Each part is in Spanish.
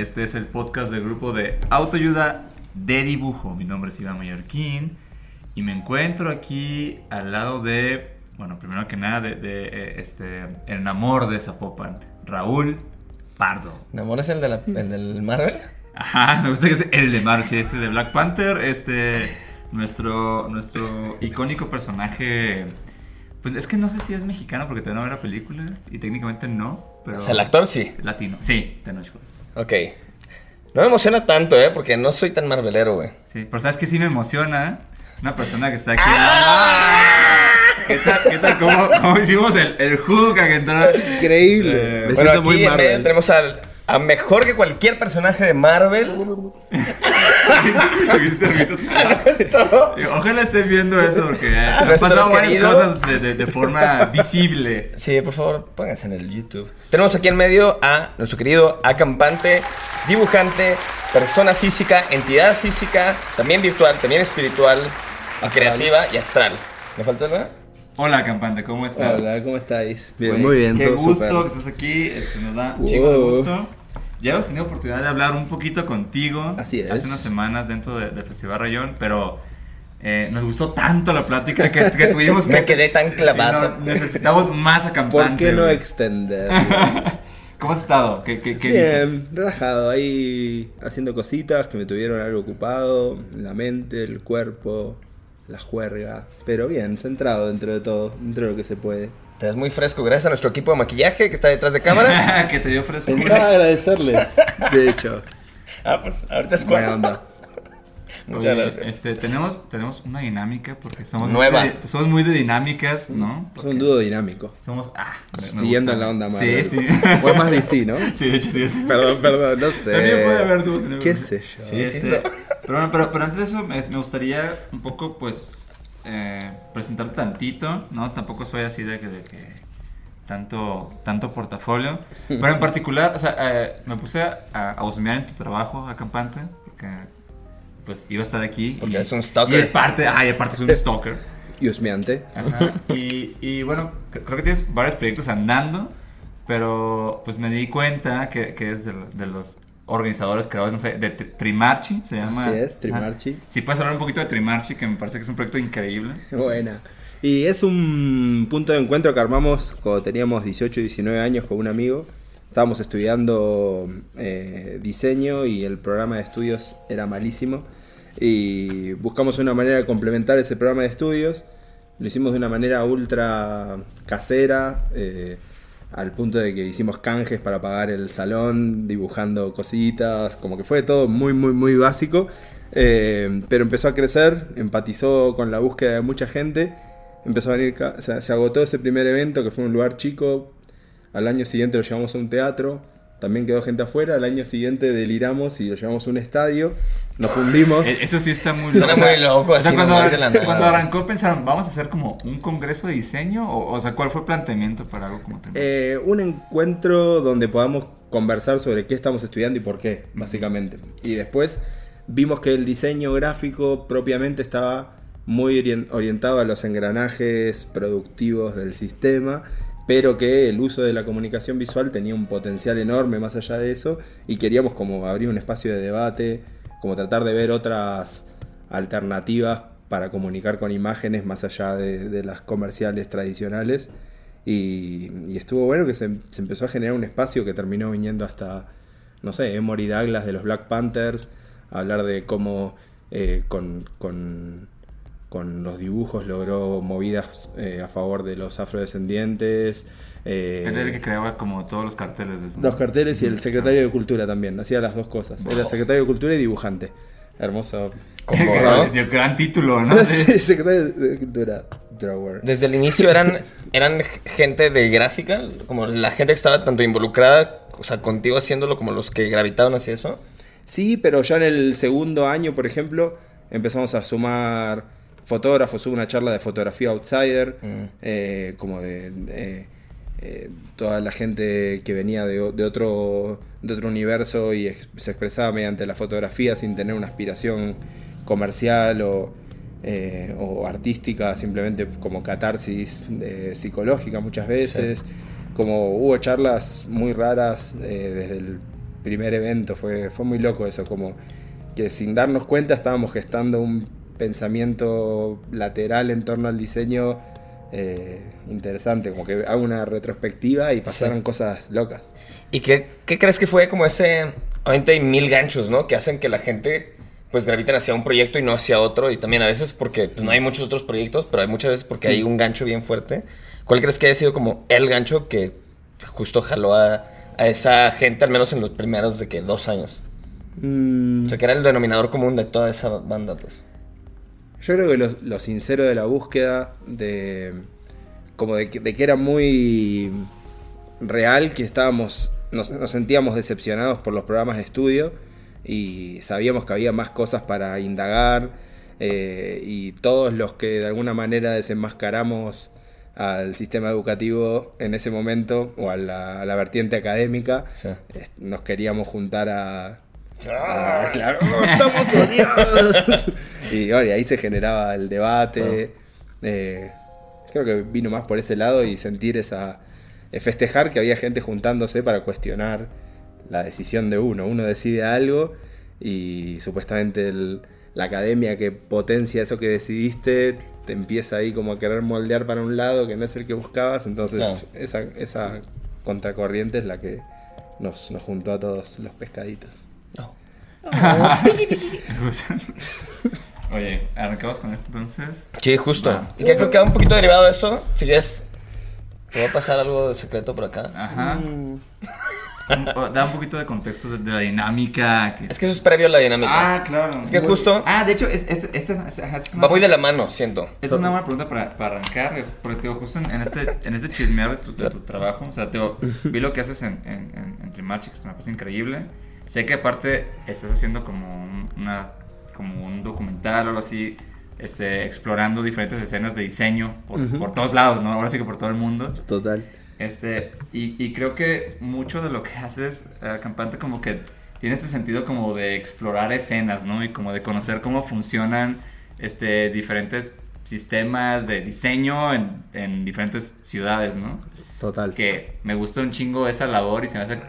Este es el podcast del grupo de autoayuda de dibujo. Mi nombre es Iván Mallorquín y me encuentro aquí al lado de, bueno, primero que nada, de, de, eh, este, el enamor de Zapopan, Raúl Pardo. ¿Namor es el, de la- el del Marvel? Ajá, me gusta que es el de Marcy, este de Black Panther, este, nuestro, nuestro icónico personaje. Pues es que no sé si es mexicano porque todavía no veo la película y técnicamente no, pero... O sea, el actor sí. Latino. Sí, Tenoch Huerta. Ok. No me emociona tanto, ¿eh? Porque no soy tan marvelero, güey. Sí, pero sabes que sí me emociona una persona que está aquí. ¡Ah! ¿Qué tal? ¿Qué tal? ¿Cómo, cómo hicimos el, el hook a que entrara? Increíble. Eh, Me bueno, siento aquí muy Marvel. tenemos al, a mejor que cualquier personaje de Marvel. Ojalá estén viendo eso porque han pasado varias cosas de, de- de forma visible. Sí, por favor, pónganse en el YouTube. Tenemos aquí en medio a nuestro querido acampante, dibujante, persona física, entidad física, también virtual, también espiritual, y creativa y astral. ¿Me faltó algo? Hola, campante, ¿cómo estás? Hola, ¿cómo estáis? Bien, muy bien, Qué todo gusto súper. que estés aquí. este, nos da un Wow. chingo de gusto. Ya hemos tenido oportunidad de hablar un poquito contigo Así es. hace unas semanas dentro de- del Festival Rayón, pero eh, nos gustó tanto la plática que, que tuvimos que. Me quedé tan clavado. no, necesitamos más acampante. ¿Por qué no extender? ¿Cómo has estado? ¿Qué, qué, qué dices? Bien, relajado, ahí haciendo cositas que me tuvieron algo ocupado, la mente, el cuerpo, la juerga, pero bien, centrado dentro de todo, dentro de lo que se puede. Te ves muy fresco gracias a nuestro equipo de maquillaje que está detrás de cámaras. que te dio frescura. Pensaba agradecerles, de hecho. ah, pues ahorita es cuando. Muchas Oye, gracias. Este, tenemos, tenemos una dinámica porque somos Nueva. Muy de, somos muy de dinámicas, ¿no? Es un dúo dinámico. Somos. Ah, Siguiendo gusta. la onda Sí, Marvel. sí. O es más DC, ¿no? Sí, de hecho, sí. sí. Perdón, perdón, no sé. También puede haber dúos dinámicos. ¿Qué sé yo? Sí, sí, pero, pero, pero antes de eso, me, me gustaría un poco, pues, eh, presentar tantito, ¿no? Tampoco soy así de que, de que tanto, tanto portafolio. Pero en particular, o sea, eh, me puse a, a en tu trabajo, acampante, porque, pues, iba a estar aquí. Porque y, eres un stalker. Y es parte, ay, aparte es un stalker. Y husmeante. Ajá. Y, y bueno, creo que tienes varios proyectos andando, pero pues me di cuenta que, que es de, lo- de los organizadores, creadores, no sé, de Tri- Trimarchi, se llama. Así es, Trimarchi. Si puedes hablar un poquito de Trimarchi, que me parece que es un proyecto increíble. Buena. Y es un punto de encuentro que armamos cuando teníamos 18 y 19 años con un amigo. Estábamos estudiando eh, diseño y el programa de estudios era malísimo. Y buscamos una manera de complementar ese programa de estudios. Lo hicimos de una manera ultra casera, eh, al punto de que hicimos canjes para pagar el salón, dibujando cositas, como que fue todo muy, muy, muy básico. Eh, pero empezó a crecer, empatizó con la búsqueda de mucha gente. Empezó a venir, se agotó ese primer evento que fue un lugar chico. Al año siguiente lo llevamos a un teatro. También quedó gente afuera. Al año siguiente deliramos y lo llevamos a un estadio. Nos fundimos. E- Eso sí está muy Suena o sea, muy loco, o sea, así cuando, arrancó pensaron, vamos a hacer como un congreso de diseño, o, o sea, ¿cuál fue el planteamiento para algo como? Eh, un encuentro donde podamos conversar sobre qué estamos estudiando y por qué, básicamente. Y después vimos que el diseño gráfico propiamente estaba muy orien- orientado a los engranajes productivos del sistema, pero que el uso de la comunicación visual tenía un potencial enorme más allá de eso y queríamos como abrir un espacio de debate, como tratar de ver otras alternativas para comunicar con imágenes más allá de, las comerciales tradicionales. Y, estuvo bueno que se, empezó a generar un espacio que terminó viniendo hasta, no sé, Emory Douglas de los Black Panthers, hablar de cómo eh, con, con, con los dibujos logró movidas eh, a favor de los afrodescendientes. eh, Era el que creaba como todos los carteles de eso. ¿no? Dos carteles y el secretario de Cultura también, hacía las dos cosas. Era secretario de Cultura y dibujante. Hermoso. Gran- Gran título, ¿no? Sí, secretario de Cultura, Drawer. Desde el inicio eran eran gente de gráfica, como la gente que estaba tanto involucrada, o sea, contigo haciéndolo, como los que gravitaban hacia eso. Sí, pero ya en el segundo año, por ejemplo, empezamos a sumar fotógrafos, hubo una charla de fotografía outsider, Mm. eh, como de, de, eh, toda la gente que venía de, otro, de otro universo y ex- se expresaba mediante la fotografía sin tener una aspiración comercial o, eh, o artística, simplemente como catarsis eh, psicológica muchas veces. Como hubo charlas muy raras eh, desde el primer evento, fue, fue muy loco eso, como que sin darnos cuenta estábamos gestando un pensamiento lateral en torno al diseño eh, interesante, como que hago una retrospectiva y pasaron Sí. cosas locas. ¿Y qué, qué crees que fue como ese... Obviamente hay mil ganchos, ¿no? Que hacen que la gente pues graviten hacia un proyecto y no hacia otro. Y también a veces porque pues, no hay muchos otros proyectos, pero hay muchas veces porque hay un gancho bien fuerte. ¿Cuál crees que haya sido como el gancho que justo jaló a, a esa gente, al menos en los primeros de que dos años? Mm, O sea, que era el denominador común de toda esa banda, pues. Yo creo que lo, lo sincero de la búsqueda, de como de que, de que era muy real, que estábamos, nos, nos sentíamos decepcionados por los programas de estudio y sabíamos que había más cosas para indagar eh, y todos los que de alguna manera desenmascaramos al sistema educativo en ese momento o a la, a la vertiente académica, Sí. eh, nos queríamos juntar a... a- claro, estamos odiados. y, bueno, ahí se generaba el debate. eh, creo que vino más por ese lado y sentir esa... eh, festejar que había gente juntándose para cuestionar la decisión de uno. Uno decide algo y supuestamente el- la academia que potencia eso que decidiste te empieza ahí como a querer moldear para un lado que no es el que buscabas. Entonces Claro. esa, esa contracorriente es la que nos, nos juntó a todos los pescaditos. Oye, arrancamos con esto entonces. Sí, justo. Va. Y que creo que va un poquito derivado de eso. Si quieres, te va a pasar algo de secreto por acá. Ajá. O- Da un poquito de contexto de, de la dinámica. Que... Es que eso es previo a la dinámica. Ah, claro. Es que Muy- justo- Ah, de hecho, es, es, esta es, es- es una, Va muy de la mano, siento. es una buena pregunta para, para arrancar. Porque, te digo, justo en, en este, en este chismear de tu, de tu trabajo, o sea, te digo, vi lo que haces en, en, en, en Trimarchi, que se me parece increíble. Sé que aparte estás haciendo como un, una, como un documental o algo así, este, explorando diferentes escenas de diseño por, por todos lados, ¿no? Ahora sí que por todo el mundo. Total. Este, y, y creo que mucho de lo que haces, eh, Campante, como que tiene este sentido como de explorar escenas, ¿no? Y como de conocer cómo funcionan este, diferentes sistemas de diseño en, en diferentes ciudades, ¿no? Total. Que me gusta un chingo esa labor y se me hace,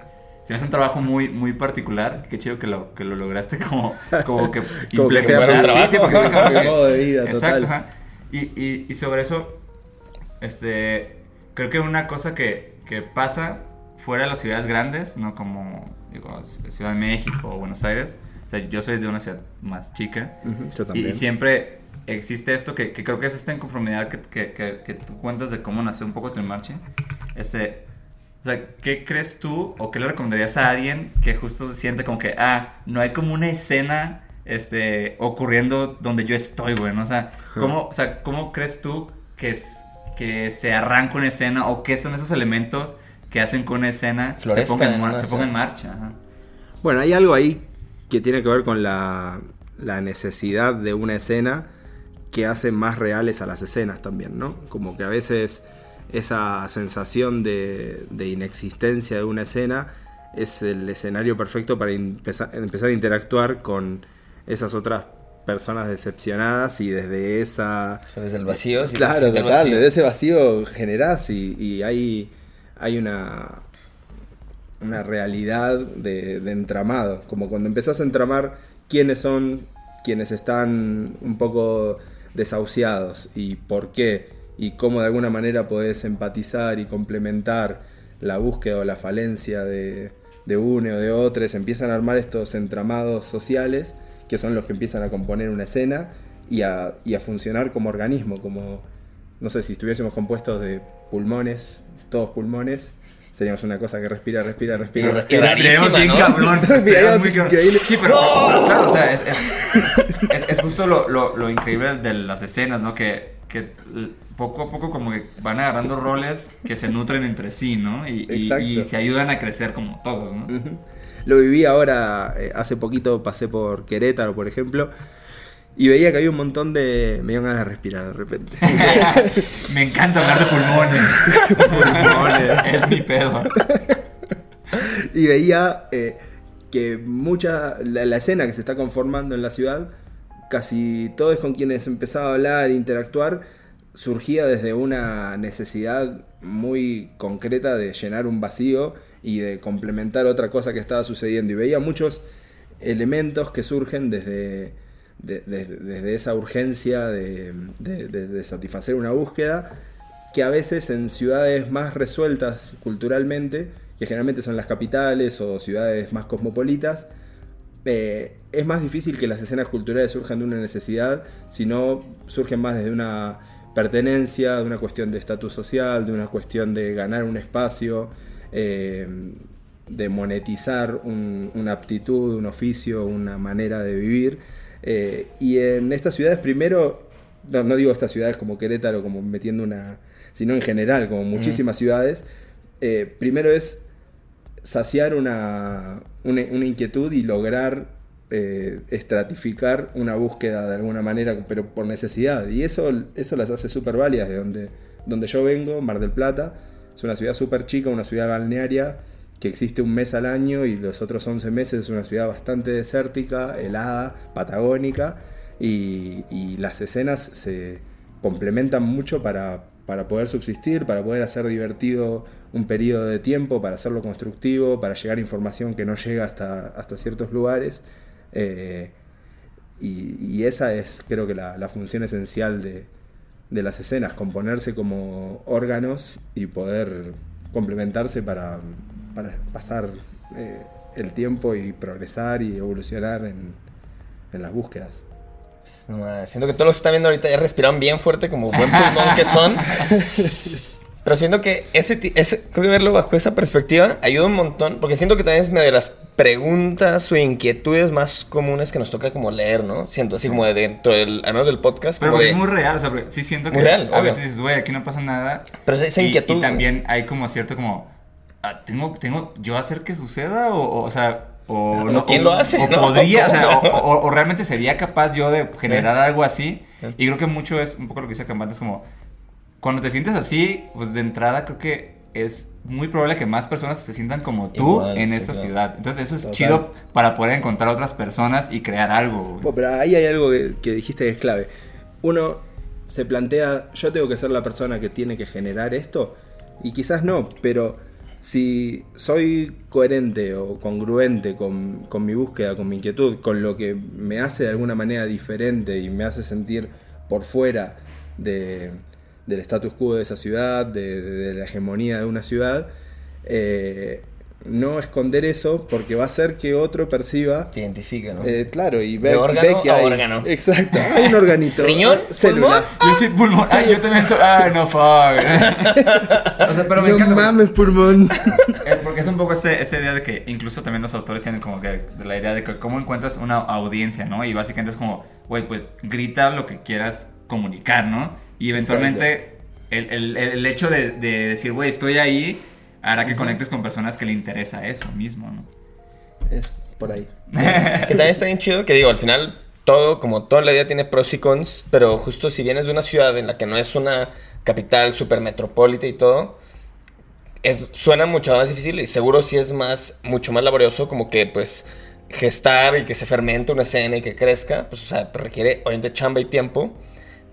se me hace un trabajo muy, muy particular. Qué chido que lo, que lo lograste como, como que Como que sea implementar. un Sí, sí, porque sea como que- modo de vida, Exacto, total. ajá. Y, y, y sobre eso, este, creo que una cosa que, que pasa fuera de las ciudades grandes, no como digo, Ciudad de México o Buenos Aires, o sea, yo soy de una ciudad más chica Yo y, también. y siempre existe esto que, que creo que es esta inconformidad que, que, que, que tú cuentas de cómo nació un poco Trimarchi. Este, o sea, ¿qué crees tú o qué le recomendarías a alguien que justo se siente como que, ah, no hay como una escena este, ocurriendo donde yo estoy, güey, ¿no? O sea, ¿cómo, o sea, ¿cómo crees tú que, es- que se arranca una escena o qué son esos elementos que hacen que una escena se ponga, en, en mar- una se ponga en escena. marcha? Ajá. Bueno, hay algo ahí que tiene que ver con la, la necesidad de una escena que hace más reales a las escenas también, ¿no? Como que a veces esa sensación de, de inexistencia de una escena es el escenario perfecto para empezar, empezar a interactuar con esas otras personas decepcionadas y desde esa... O sea, desde el vacío. si Claro, total, vacío. desde ese vacío generás y, y hay, hay una, una realidad de, de entramado. Como cuando empezás a entramar quiénes son quienes están un poco desahuciados y por qué y cómo de alguna manera podés empatizar y complementar la búsqueda o la falencia de, de uno o de otros, empiezan a armar estos entramados sociales que son los que empiezan a componer una escena y a, y a funcionar como organismo, como, no sé, si estuviésemos compuestos de pulmones, todos pulmones, seríamos una cosa que respira, respira, respira. Y respirarísima, Respiramos bien ¿no? cabrón. Respiramos respiramos muy cabrón. increíble. Sí, pero, pero claro, o sea, es, es, es- es justo lo, lo, lo increíble de las escenas, ¿no? Que que l- poco a poco como que van agarrando roles que se nutren entre sí, ¿no? Y, y- Exacto. y se ayudan a crecer como todos, ¿no? Lo viví ahora, eh, hace poquito pasé por Querétaro, por ejemplo, y veía que había un montón de... Me dio ganas de respirar de repente. Me encanta hablar de pulmones. Pulmones. es mi pedo. y veía eh, que mucha... La, la escena que se está conformando en la ciudad, casi todos con quienes empezaba a hablar, interactuar, surgía desde una necesidad muy concreta de llenar un vacío y de complementar otra cosa que estaba sucediendo. Y veía muchos elementos que surgen desde, de- de- desde esa urgencia de- de satisfacer una búsqueda, que a veces en ciudades más resueltas culturalmente, que generalmente son las capitales o ciudades más cosmopolitas, eh, es más difícil que las escenas culturales surjan de una necesidad, sino surgen más desde una pertenencia, de una cuestión de estatus social, de una cuestión de ganar un espacio, eh, de monetizar un- una aptitud, un oficio, una manera de vivir. Eh, y en estas ciudades, primero, no, no digo estas ciudades como Querétaro, como metiendo una, sino en general, como muchísimas ciudades, eh, primero es saciar una, una, una inquietud y lograr eh, estratificar una búsqueda de alguna manera, pero por necesidad. Y eso, eso las hace súper válidas de donde, donde yo vengo, Mar del Plata. Es una ciudad súper chica, una ciudad balnearia que existe un mes al año y los otros 11 meses es una ciudad bastante desértica, helada, patagónica. Y, y las escenas se complementan mucho para, para poder subsistir, para poder hacer divertido un periodo de tiempo, para hacerlo constructivo, para llegar información que no llega hasta, hasta ciertos lugares. Eh, y, y esa es creo que la, la función esencial de, de las escenas, componerse como órganos y poder complementarse para, para pasar eh, el tiempo y progresar y evolucionar en, en las búsquedas. No, siento que todos los que están viendo ahorita ya respiraron bien fuerte como buen pulmón que son. Pero siento que ese, ese, creo que verlo bajo esa perspectiva ayuda un montón, porque siento que también es medio de las preguntas o inquietudes más comunes que nos toca como leer, ¿no? Siento así como de dentro del, al menos del podcast, Pero es muy real, o sea, sí siento que real, a obvio. veces dices, güey, aquí no pasa nada. Pero esa y, inquietud, Y también hay como cierto como, ah, ¿tengo, tengo yo hacer que suceda? O, o, o sea, o, O quién o- lo hace, O ¿no? podría, o, realmente sería capaz yo de generar algo así. Y creo que mucho es un poco lo que dice Campante, es como, cuando te sientes así, pues de entrada creo que es muy probable que más personas se sientan como tú Igual, en sí, esa claro. ciudad. Entonces eso es Total. chido para poder encontrar otras personas y crear algo. Bueno, pero ahí hay algo que, que dijiste que es clave. Uno se plantea, yo tengo que ser la persona que tiene que generar esto, y quizás no, pero si soy coherente o congruente con, con mi búsqueda, con mi inquietud, con lo que me hace de alguna manera diferente y me hace sentir por fuera de- del status quo de esa ciudad, de, de- de la hegemonía de una ciudad, eh, no esconder eso porque va a hacer que otro perciba te identifica, ¿no? eh, claro, y ve, De órgano ve que a hay. órgano. Exacto, hay un organito. ¿Riñón? Célula. Yo soy pulmón. Ay, yo también soy. Ay, no, fuck. o sea, pero me no encanta. mames, pulmón. Eh, Porque es un poco este, esta idea de que incluso también los autores tienen como que de la idea de que cómo encuentras una audiencia, ¿no? Y básicamente es como, güey, pues grita lo que quieras comunicar, ¿no? Y eventualmente el, el- el hecho de, de decir, güey, estoy ahí, hará que conectes con personas que le interesa eso mismo, ¿no? es por ahí. Que también está bien chido, que digo, al final todo, como toda la idea tiene pros y cons, pero justo si vienes de una ciudad en la que no es una capital super metropolita y todo, es, suena mucho más difícil y seguro sí es más, mucho más laborioso como que pues gestar y que se fermente una escena y que crezca, pues o sea, requiere obviamente chamba y tiempo.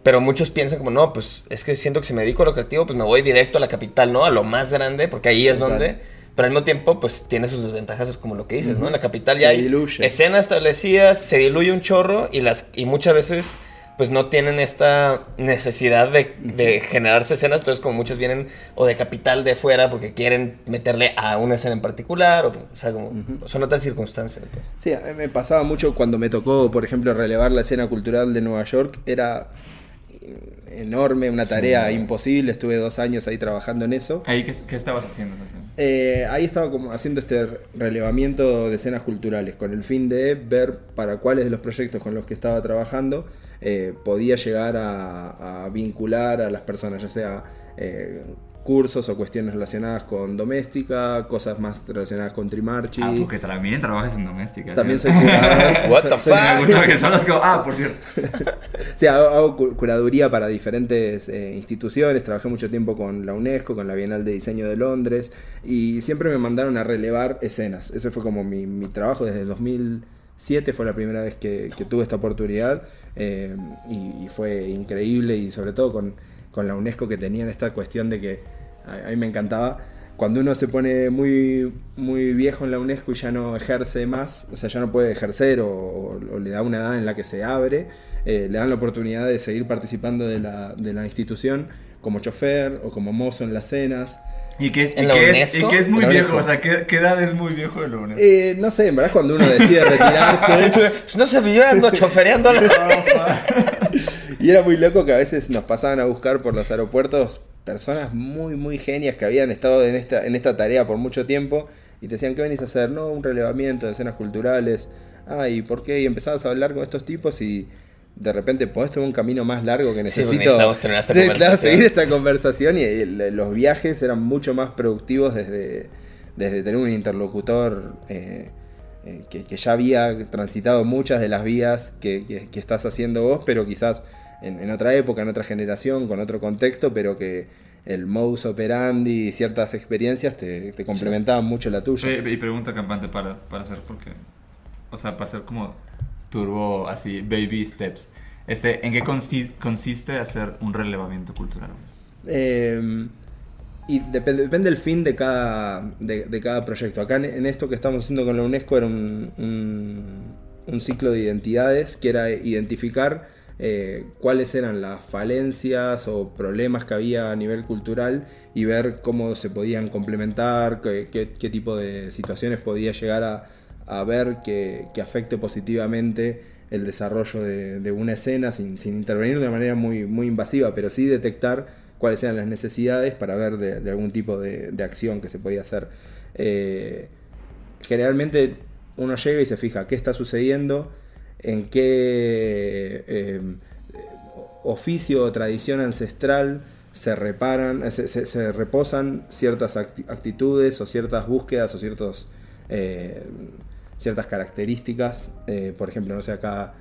Pero muchos piensan como, no, pues es que siento que si me dedico a lo creativo, pues me voy directo a la capital, ¿no? A lo más grande, porque ahí es Total. donde... Pero al mismo tiempo, pues tiene sus desventajas, es como lo que dices, ¿no? En la capital Se ya hay diluye. escenas establecidas, se diluye un chorro y, las, y muchas veces pues no tienen esta necesidad de, de generarse escenas, entonces como muchos vienen o de capital de fuera porque quieren meterle a una escena en particular, o, o sea, como son otras circunstancias. Pues. Sí, a mí me pasaba mucho cuando me tocó, por ejemplo, relevar la escena cultural de Nueva York. Era enorme, una tarea imposible. Estuve dos años ahí trabajando en eso. Ahí, ¿qué, qué estabas haciendo? Eh, ahí estaba como haciendo este relevamiento de escenas culturales con el fin de ver para cuáles de los proyectos con los que estaba trabajando eh, podía llegar a, a vincular a las personas, ya sea eh, cursos o cuestiones relacionadas con doméstica, cosas más relacionadas con Trimarchi. Ah, porque también trabajas en doméstica. También soy curador. What the fuck? Me gusta que son los que... Ah, por cierto. Sí, hago, hago cu- curaduría para diferentes eh, instituciones, trabajé mucho tiempo con la UNESCO, con la Bienal de Diseño de Londres, y siempre me mandaron a relevar escenas. Ese fue como mi, mi trabajo desde el 2007, fue la primera vez que, que tuve esta oportunidad, eh, y, y fue increíble, y sobre todo con, con la UNESCO que tenían esta cuestión de que a, mí me encantaba. Cuando uno se pone muy, muy viejo en la UNESCO y ya no ejerce más, o sea, ya no puede ejercer o, o- o le da una edad en la que se abre, eh, le dan la oportunidad de seguir participando de la, de la institución como chofer o como mozo en las cenas. Y que, y ¿En la que es, y que es muy viejo, o sea, ¿qué, qué edad es muy viejo de la UNESCO? Eh, no sé, en verdad cuando uno decide retirarse, No sé, yo ando chofereando la... y era muy loco que a veces nos pasaban a buscar por los aeropuertos personas muy, muy genias que habían estado en esta, en esta tarea por mucho tiempo y te decían, ¿qué venís a hacer? No, un relevamiento de escenas culturales. Ah, ¿y por qué? Y empezabas a hablar con estos tipos y de repente podés tomar un camino más largo que Sí, necesito. necesitamos tener esta Sí, claro, seguir esta conversación y los viajes eran mucho más productivos desde, desde tener un interlocutor eh, eh, que, que ya había transitado muchas de las vías que, que- que estás haciendo vos, pero quizás en, en otra época, en otra generación, con otro contexto, pero que el modus operandi y ciertas experiencias te, te complementaban mucho la tuya. Y pregunta campante para, para hacer, porque... O sea, para hacer como turbo, así, baby steps. Este, ¿En qué consi- consiste hacer un relevamiento cultural? Eh, y depende, depende del fin de cada, de, de cada proyecto. Acá en, en esto que estamos haciendo con la UNESCO era un, un- un ciclo de identidades que era identificar eh, cuáles eran las falencias o problemas que había a nivel cultural y ver cómo se podían complementar, qué, tipo de situaciones podía llegar a, ver que, afecte positivamente el desarrollo de, una escena sin, intervenir de manera muy, invasiva, pero sí detectar cuáles eran las necesidades para ver de, algún tipo de, de acción que se podía hacer. Eh, generalmente uno llega y se fija qué está sucediendo, en qué eh, oficio o tradición ancestral se reparan, se, reposan ciertas acti- actitudes o ciertas búsquedas o ciertos, eh, ciertas características. Eh, por ejemplo, no sé, acá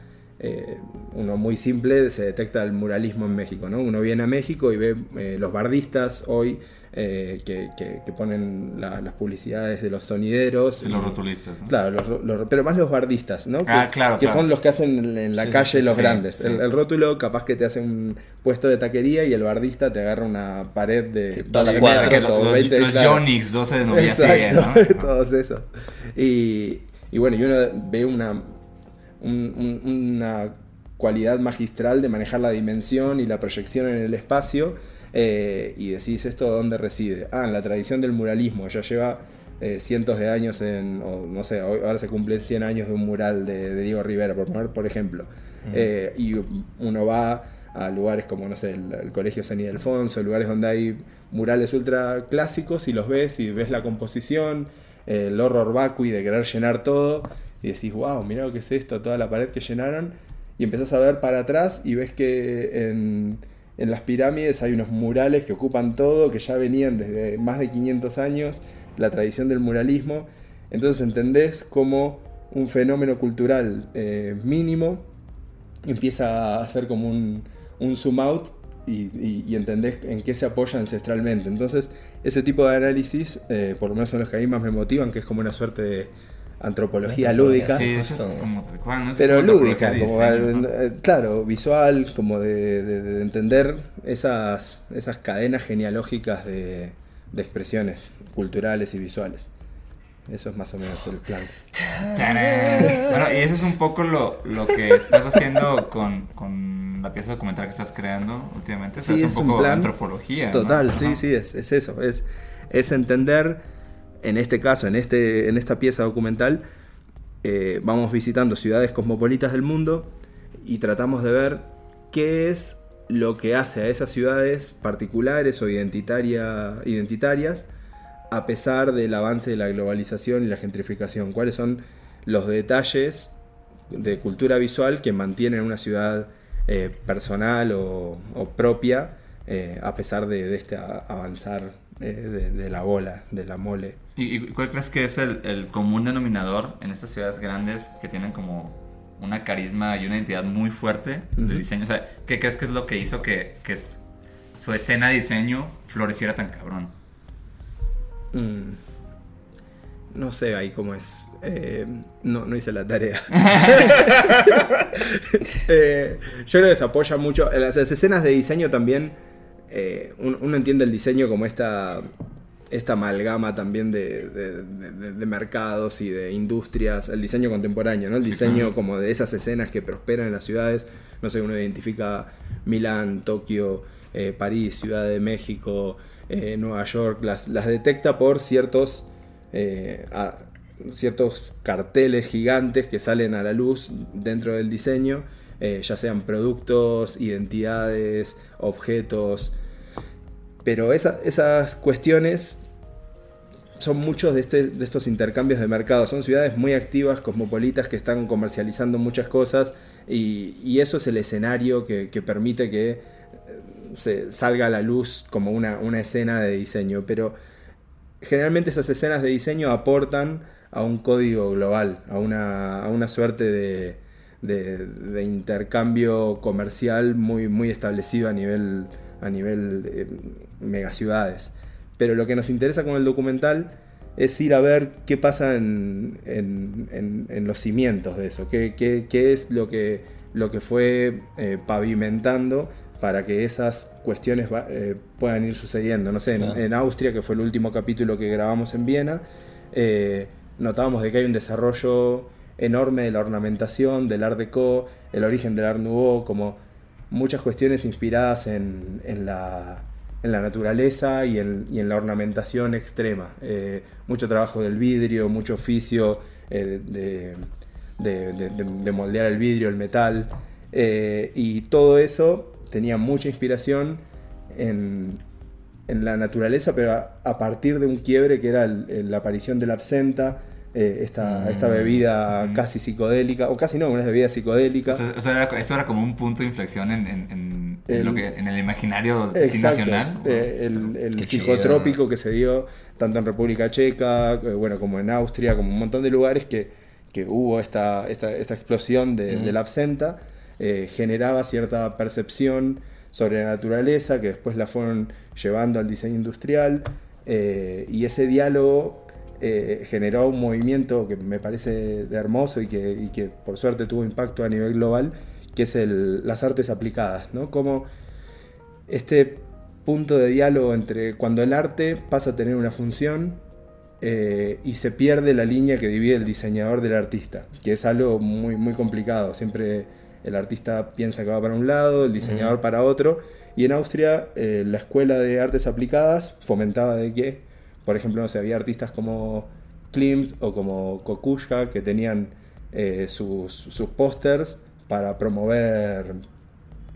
uno muy simple se detecta el muralismo en México, ¿no? Uno viene a México y ve los bardistas hoy eh, que, que- que ponen la- las publicidades de los sonideros. Sí, los y- rotulistas, ¿no? Claro, los los- pero más los bardistas, ¿no? Ah, que, claro, Que claro. son los que hacen en, la Sí, calle sí, los sí, grandes. sí. El, el rótulo capaz que te hace un puesto de taquería y el bardista te agarra una pared de Sí, 12 toda la cuadra. Que metros los, o los, 20 los claro. Yonix, 12 de noviembre, Exacto, ¿no? todos esos. Y, y bueno, y uno ve una, un- un- una cualidad magistral de manejar la dimensión y la proyección en el espacio. Eh, y decís, ¿esto dónde reside? Ah, en la tradición del muralismo. Ya lleva eh, cientos de años en, o no sé, ahora se cumplen 100 años de un mural de, de Diego Rivera, por poner, por ejemplo. Eh, y uno va a lugares como, no sé, el, el Colegio San Ildefonso, lugares donde hay murales ultra clásicos y los ves y ves la composición, el horror vacui de querer llenar todo y decís, wow, mirá lo que es esto, toda la pared que llenaron y empezás a ver para atrás y ves que en, en las pirámides hay unos murales que ocupan todo, que ya venían desde más de 500 años, la tradición del muralismo, entonces entendés cómo un fenómeno cultural eh, mínimo empieza a hacer como un, un zoom out y, entendés en qué se apoya ancestralmente. Entonces, ese tipo de análisis, eh, por lo menos son los que a mí más me motivan, que es como una suerte de antropología lúdica. Sí, eso es como tal cual, ¿no? Es Pero lúdica, como, diseño, ¿no? eh, claro, visual, como de, de- de entender esas, esas cadenas genealógicas de, de expresiones culturales y visuales. Eso es más o menos el plan. ¡Tarán! Bueno, y eso es un poco lo, lo que estás haciendo con, con la pieza documental que estás creando últimamente. Sí, es, es un un poco plan antropología. ¿no? Total, sí, sí, es, es eso. Es, es entender, en este caso, en, este, en esta pieza documental, eh, vamos visitando ciudades cosmopolitas del mundo y tratamos de ver qué es lo que hace a esas ciudades particulares o identitaria, identitarias a pesar del avance de la globalización y la gentrificación? ¿Cuáles son los detalles de cultura visual que mantienen una ciudad eh, personal o, o propia eh, a pesar de, de este avanzar eh, de, de la bola, de la mole? ¿Y, y cuál crees que es el, el común denominador en estas ciudades grandes que tienen como una carisma y una identidad muy fuerte de Ujú. diseño? O sea, ¿qué crees que es lo que hizo que, que su escena de diseño floreciera tan cabrón? Mm, no sé ahí cómo es. Eh, no, no hice la tarea. Eh, yo creo que se apoya mucho. las escenas de diseño también. Eh, un- uno entiende el diseño como esta, esta amalgama también de, de- de- de mercados y de industrias. El diseño contemporáneo, ¿no? El Sí, diseño claro. como de esas escenas que prosperan en las ciudades. No sé, uno identifica Milán, Tokio, eh, París, Ciudad de México, eh, Nueva York. Las, las detecta por ciertos. eh, a- ciertos carteles gigantes que salen a la luz dentro del diseño, ya sean productos, identidades, objetos. Pero esa- esas cuestiones son muchos de, este- de estos intercambios de mercado. Son ciudades muy activas, cosmopolitas, que están comercializando muchas cosas y, eso es el escenario que, que permite que eh, se salga a la luz como una, una escena de diseño. Pero generalmente esas escenas de diseño aportan a un código global, a una, a una suerte de, de- de intercambio comercial muy, muy establecido a nivel, a nivel eh, megaciudades. Pero lo que nos interesa con el documental es ir a ver qué pasa en, en- en- en los cimientos de eso, qué, qué- qué es lo que, lo que fue eh, pavimentando para que esas cuestiones va- eh, puedan ir sucediendo. No sé, Claro. en Austria, que fue el último capítulo que grabamos en Viena, eh, notábamos de que hay un desarrollo enorme de la ornamentación, del Art Deco, el origen del Art Nouveau, como muchas cuestiones inspiradas en, en la, en la naturaleza y en, la ornamentación extrema. Eh, mucho trabajo del vidrio, mucho oficio eh, de, de- de- de- de moldear el vidrio, el metal. eh, y todo eso tenía mucha inspiración en, la naturaleza, pero a, partir de un quiebre que era la aparición de la absenta, eh, esta, esta bebida Mm. casi psicodélica, o casi no, una bebida psicodélica. O sea, o sea, era- eso era como un punto de inflexión en, en- en- en El- lo que, en el imaginario Exacto, nacional. eh, el, psicotrópico que se dio tanto en República Checa, eh, bueno, como en Austria, como un montón de lugares que, que hubo esta, esta, esta explosión de, Ujú. de la absenta, generaba cierta percepción sobre la naturaleza que después la fueron llevando al diseño industrial y ese diálogo eh, generó un movimiento que me parece hermoso y que, y que por suerte tuvo impacto a nivel global, que es el- las artes aplicadas, ¿no? Como este punto de diálogo entre cuando el arte pasa a tener una función eh, y se pierde la línea que divide el diseñador del artista, que es algo muy, muy complicado. Siempre el artista piensa que va para un lado, el diseñador para otro. Y en Austria, eh, la escuela de artes aplicadas fomentaba de que, por ejemplo, no sé, había artistas como Klimt o como Kokushka que tenían eh, sus, sus pósters para promover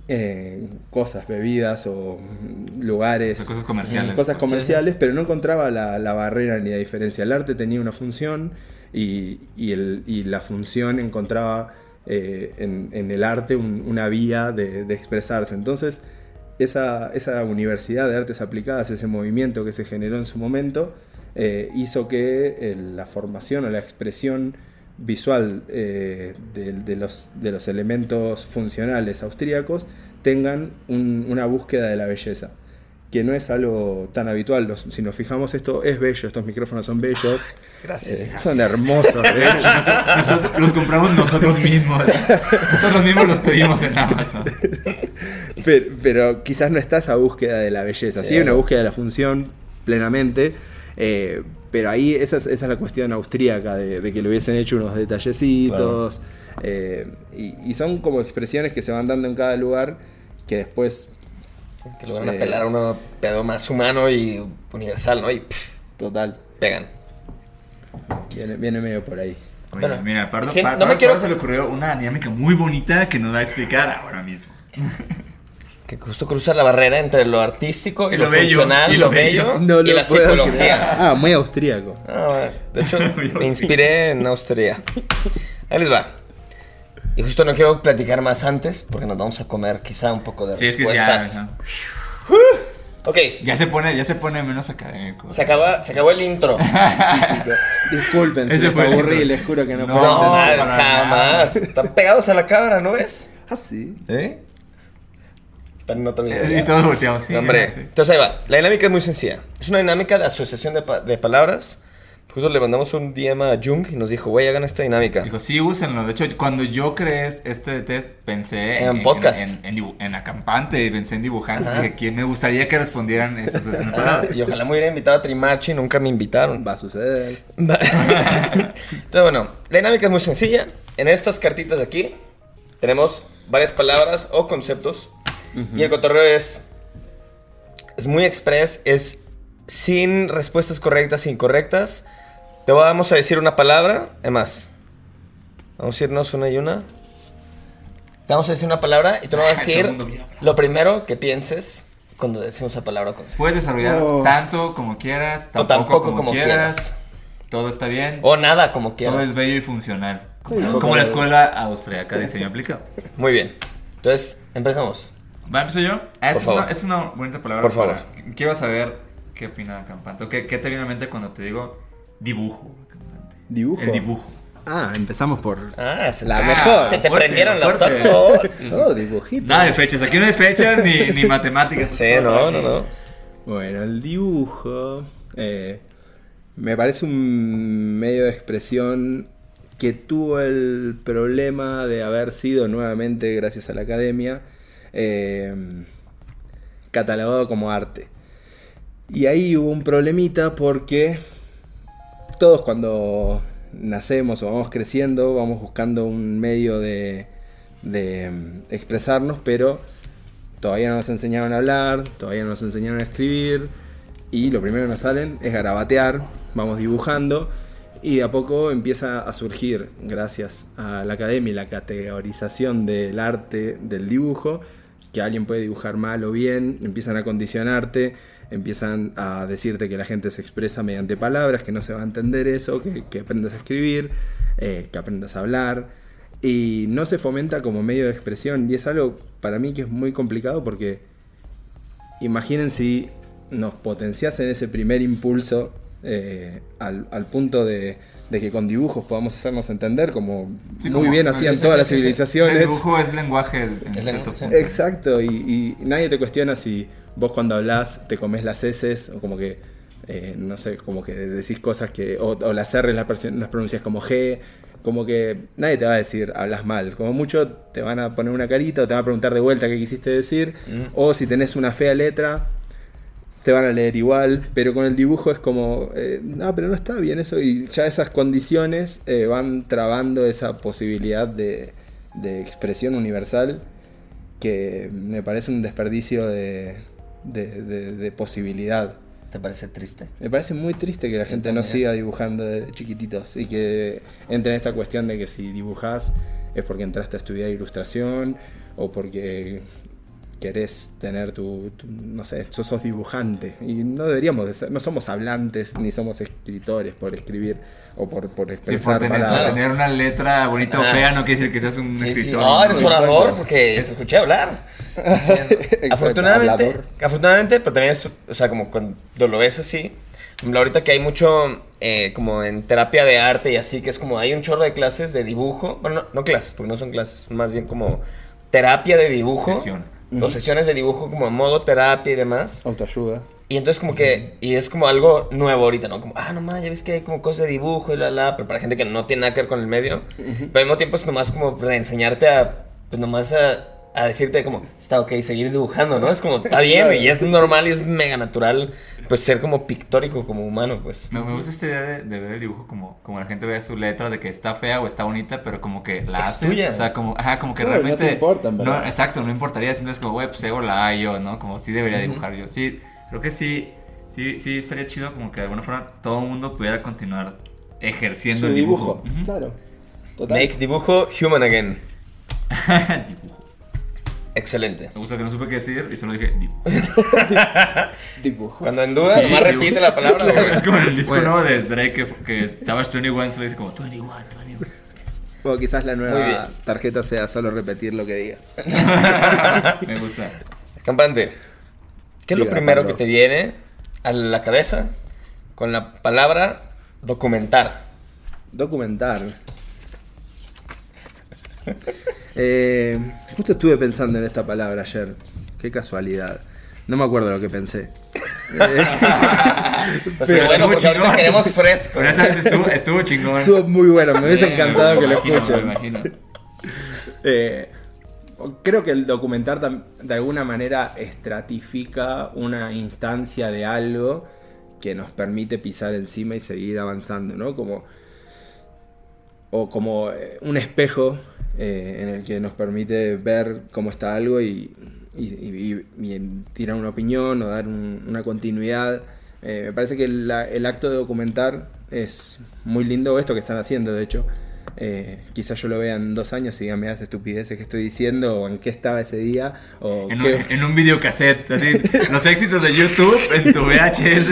eh, cosas, bebidas o mm, lugares. Cosas comerciales. Cosas comerciales, pero no encontraba la, la barrera ni la diferencia. El arte tenía una función y, y el- y la función encontraba eh, en, en el arte un- una vía de, de expresarse. Entonces, esa, esa universidad de artes aplicadas, ese movimiento que se generó en su momento, eh, hizo que el- la formación o la expresión visual eh, de, de los, de los elementos funcionales austríacos tengan un- una búsqueda de la belleza, que no es algo tan habitual. Los- si nos fijamos, esto es bello, estos micrófonos son bellos, Gracias. eh, son hermosos, de hecho. Nosotros los compramos nosotros mismos. Nosotros mismos los pedimos en Amazon. pero, pero quizás no está esa búsqueda de la belleza, sí, una búsqueda de la función plenamente, eh, pero ahí esa es, esa es la cuestión austríaca, de, de que le hubiesen hecho unos detallecitos, eh, y, y son como expresiones que se van dando en cada lugar que después, Que lo van a Eh. pelar a uno pedo más humano y universal, ¿no? Y pff, total, pegan. viene, viene medio por ahí. Oye, Bueno, mira, Pardo, sí, Par- no me Pardo quiero- se le ocurrió una dinámica muy bonita que nos va a explicar ahora mismo. que justo cruza la barrera entre lo artístico y, Y lo, lo bello, funcional, y lo lo bello, bello. No y lo la psicología. Ah, muy austríaco. Ah, bueno. De hecho, me inspiré en Austria. Ahí les va. Y justo no quiero platicar más antes porque nos vamos a comer quizá un poco de Sí, es que respuestas. ya, Ok, ya se pone, ya se pone menos académico. se, acaba, se acabó el intro. Disculpen, si les aburrí, intro. les juro que no, No, fue No, jamás. Están pegados a la cámara, ¿no ves? Ah, sí. ¿Eh? Están en otro video. Eh. Y todos volteamos, sí. No, hombre. sí. Entonces ahí va. La dinámica es muy sencilla. Es una dinámica de asociación de, pa- de palabras. Justo le mandamos un DM a Jung y nos dijo, güey, hagan esta dinámica. Dijo, sí, úsenlo. De hecho, cuando yo creé este test, pensé En podcast. En, en, dibu- en acampante, y pensé en dibujantes. Ajá. Dije, ¿quién me gustaría que respondieran estas palabras? Y ojalá me hubiera invitado a Trimachi, nunca me invitaron. Va a suceder. Entonces, bueno, la dinámica es muy sencilla. En estas cartitas de aquí tenemos varias palabras o conceptos. Y el cotorreo es, es muy express, es sin respuestas correctas e incorrectas. Te vamos a decir una palabra, además. Vamos a irnos una y una. Te vamos a decir una palabra y tú nos vas a Todo decir lo primero que pienses cuando decimos esa palabra o concepto. Puedes desarrollar Oh. tanto como quieras, tampoco, tampoco como, como quieras. quieras. Todo está bien. O nada, como todo quieras. es bello y funcional. Sí, como, la escuela austriaca de diseño aplicado. Muy bien. Entonces, empezamos. ¿Va, empiezo yo? Ah, es, favor. una, es una bonita palabra. Por favor. para- Quiero saber qué opina Campante. o ¿Qué, ¿Qué te viene a la mente cuando te digo dibujo? ¿Dibujo? El dibujo. Ah, empezamos por. Ah, se La te- mejor. Se te Fuerte, prendieron los fuerte. ojos. Oh, dibujitos. Nada de fechas. Aquí no hay fechas ni, ni matemáticas. Sí, no, no, no. Bueno, el dibujo. eh, me parece un medio de expresión que tuvo el problema de haber sido nuevamente, gracias a la academia, eh, catalogado como arte. Y ahí hubo un problemita porque todos cuando nacemos o vamos creciendo vamos buscando un medio de, mm, expresarnos, pero todavía no nos enseñaron a hablar, todavía no nos enseñaron a escribir y lo primero que nos salen es garabatear, vamos dibujando y de a poco empieza a surgir, gracias a la academia y la categorización del arte del dibujo, que alguien puede dibujar mal o bien, empiezan a condicionarte, empiezan a decirte que la gente se expresa mediante palabras, que no se va a entender eso, que, que aprendas a escribir, eh, que aprendas a hablar, y no se fomenta como medio de expresión, y es algo para mí que es muy complicado porque imaginen si nos potenciasen ese primer impulso eh, al, al punto de, de que con dibujos podamos hacernos entender, como Sí, muy como- bien no, hacían sí, todas sí, las sí, civilizaciones. El dibujo es lenguaje en Es cierto lenguaje. Exacto, y, y nadie te cuestiona si vos cuando hablas te comes las heces o como que, eh, no sé, como que decís cosas que, o, o las R las, las pronuncias como G, como que nadie te va a decir hablas mal, como mucho te van a poner una carita o te van a preguntar de vuelta qué quisiste decir, Mm. o si tenés una fea letra, te van a leer igual, pero con el dibujo es como, eh, no, pero no está bien eso, y ya esas condiciones eh, van trabando esa posibilidad de, de expresión universal que me parece un desperdicio de, de- de- de posibilidad. ¿Te parece triste? Me parece muy triste que la gente no siga dibujando de chiquititos y que entre en esta cuestión de que si dibujas es porque entraste a estudiar ilustración o porque querés tener tu, tu- no sé, sos, sos dibujante y no deberíamos de ser, no somos hablantes ni somos escritores por escribir o por, por Sí, expresar por tener, tener una letra bonita o Ah. fea no quiere decir que seas un Sí, sí. escritor. No, eres Exacto. orador porque te escuché hablar. Exacto, afortunadamente, hablador. afortunadamente, pero también es, o sea, como cuando lo ves así, ahorita que hay mucho, eh, como en terapia de arte y así, que es como hay un chorro de clases de dibujo, bueno, no, no clases, porque no son clases, más bien como terapia de dibujo, Sesión. O sesiones de dibujo como en modo terapia y demás. Autoayuda. Y entonces como que, y es como algo nuevo ahorita, ¿no? Como, ah, no más, ya ves que hay como cosas de dibujo y la, la, pero para gente que no tiene nada que ver con el medio. Pero al mismo tiempo es nomás como reenseñarte a, pues nomás a, a decirte como, está ok, seguir dibujando, ¿no? Es como, está bien, y es normal y es mega natural, pues ser como pictórico, como humano, pues. Me, me gusta esta idea de, de ver el dibujo como, como la gente ve su letra, de que está fea o está bonita, pero como que la Es haces. tuya. O sea, como, ajá, como que Claro, no realmente. te no, verdad. exacto, no importaría. Simplemente es como, güey, pues hago la yo, ¿no? Como sí debería dibujar yo. Sí, creo que sí, sí, sí estaría chido como que de alguna forma todo el mundo pudiera continuar ejerciendo Su el dibujo. claro. Total. Make dibujo human again. Excelente. Me gusta que no supe qué decir y solo dije deep. Dibujo. Cuando en duda, Sí, nomás repite la palabra. Es como en el disco Bueno. nuevo de Drake que, que Savage 21 se le dice como 21, 21. O quizás la nueva tarjeta sea solo repetir lo que diga. Me gusta. Campante, ¿qué es lo primero que te viene a la cabeza con la palabra documentar? Documentar. Eh, justo estuve pensando en esta palabra ayer. Qué casualidad. No me acuerdo lo que pensé. Pues qué bueno, ahorita chingón. queremos fresco. Pero esa vez estuvo, estuvo chingón. estuvo muy bueno, me hubiese encantado me que lo Me escuchen. imagino. Eh, creo que el documentar de alguna manera estratifica una instancia de algo que nos permite pisar encima y seguir avanzando, ¿no? Como, o como eh, un espejo eh, en el que nos permite ver cómo está algo y, tirar una opinión o dar un- una continuidad. Eh, me parece que la- el acto de documentar es muy lindo, esto que están haciendo, de hecho. Eh, quizás yo lo vea en dos años y diga, me das estupideces que estoy diciendo, o en qué estaba ese día, o En qué... un, en un videocassette, así, los éxitos de YouTube en tu VHS.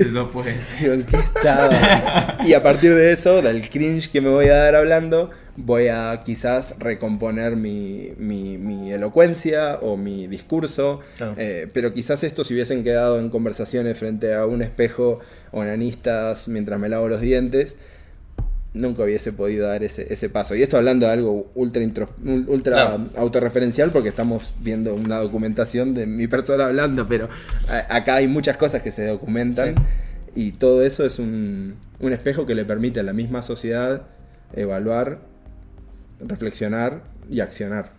y- No puedes. ¿en qué estaba? Y a partir de eso, del cringe que me voy a dar hablando, voy a quizás recomponer mi, mi- mi elocuencia o mi discurso. Ah. Eh, pero quizás esto si hubiesen quedado en conversaciones frente a un espejo onanistas mientras me lavo los dientes, nunca hubiese podido dar ese, ese paso. Y esto hablando de algo ultra, intro- ul- ultra Claro. autorreferencial porque estamos viendo una documentación de mi persona hablando, pero a- acá hay muchas cosas que se documentan y todo eso es un, un espejo que le permite a la misma sociedad evaluar, reflexionar y accionar.